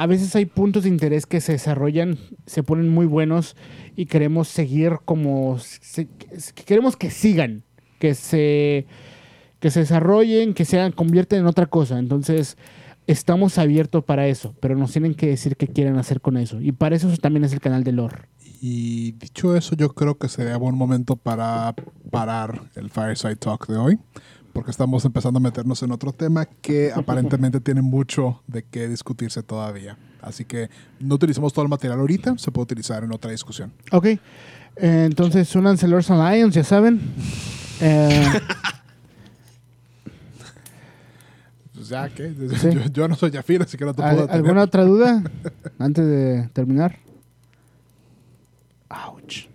a veces hay puntos de interés que se desarrollan, se ponen muy buenos y queremos seguir como... queremos que sigan, que se, que se desarrollen, que se convierten en otra cosa. Entonces, estamos abiertos para eso, pero nos tienen que decir qué quieren hacer con eso. Y para eso también es el canal de lore. Y dicho eso, yo creo que sería buen momento para parar el Fireside Talk de hoy porque estamos empezando a meternos en otro tema que [LAUGHS] aparentemente tiene mucho de qué discutirse todavía. Así que no utilicemos todo el material ahorita, se puede utilizar en otra discusión. Ok, eh, entonces únanse Lords Alliance, ya saben. Eh, pues ya, ¿qué? [LAUGHS] [LAUGHS] Yo, no soy Jafir, así que no te puedo ¿Alguna otra duda antes de terminar? Ouch.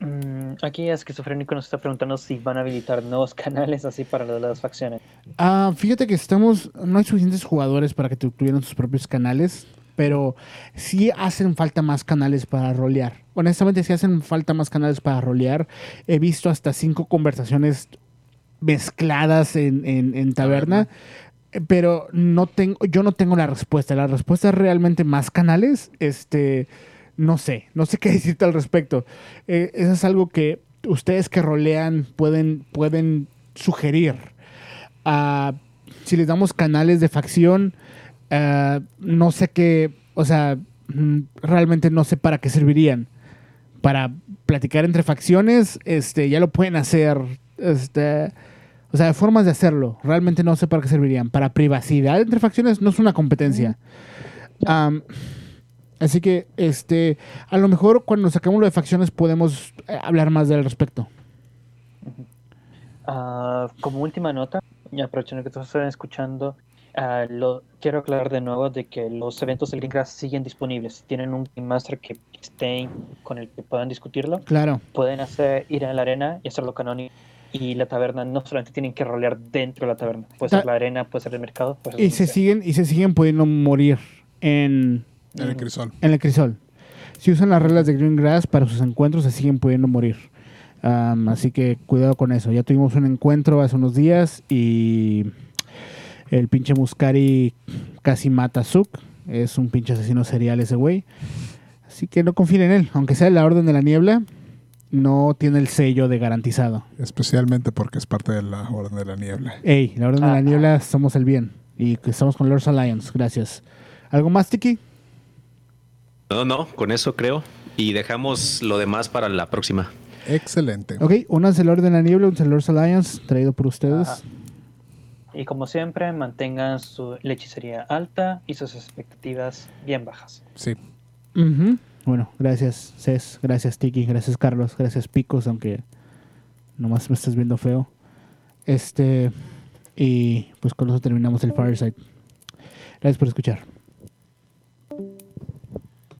Mm, aquí Esquizofrénico nos está preguntando si van a habilitar nuevos [LAUGHS] canales así para las facciones. Ah, fíjate que estamos, no hay suficientes jugadores para que tuvieran sus propios canales, pero sí hacen falta más canales para rolear. Honestamente, sí hacen falta más canales para rolear. He visto hasta cinco conversaciones mezcladas en, en, taberna. Pero no tengo, yo no tengo la respuesta. La respuesta es realmente más canales. Este no sé, no sé [LAUGHS] qué decirte al respecto. Eh, eso es algo que ustedes que rolean pueden, pueden sugerir. Ah, si les damos canales de facción, ah, no sé qué, o sea, mm, realmente no sé para qué servirían. Para platicar entre facciones, este, ya lo pueden hacer, este, o sea, formas de hacerlo. Realmente no sé para qué servirían. Para privacidad entre facciones no es una competencia. Así que, este, a lo mejor cuando sacamos lo de facciones podemos eh, hablar más del respecto. Ah, como última nota, y aprovechando que todos están escuchando, lo, quiero aclarar de nuevo de que los eventos de Greengrass siguen disponibles. Si tienen un Game Master que estén con el que puedan discutirlo, Claro. pueden hacer ir a la arena y hacerlo canónico. Y la taberna no solamente tienen que rolear dentro de la taberna, puede Ta- ser la arena, puede ser el mercado. puede ser Y se siguen, y se siguen pudiendo morir en, En el crisol. en el crisol. Si usan las reglas de Green Grass para sus encuentros, se siguen pudiendo morir. Así que cuidado con eso. Ya tuvimos un encuentro hace unos días y el pinche Muscari casi mata a Zook. Es un pinche asesino serial ese güey. Así que no confíen en él. Aunque sea de la Orden de la Niebla, no tiene el sello de garantizado. Especialmente porque es parte de la Orden de la Niebla. Ey, la Orden de la Ajá. Niebla somos el bien. Y estamos con Lords Alliance. Gracias. ¿Algo más, Tiki? No, no, con eso creo. Y dejamos lo demás para la próxima. Excelente. Ok, únanse al Orden de la Niebla, un Lords Alliance, traído por ustedes. Ajá. Y como siempre, mantengan su la hechicería alta y sus expectativas bien bajas. Sí. Bueno, gracias, Cés, gracias, Tiki, gracias, Carlos, gracias, Picos, aunque nomás me estás viendo feo. Este, y pues con eso terminamos el Fireside. Gracias por escuchar.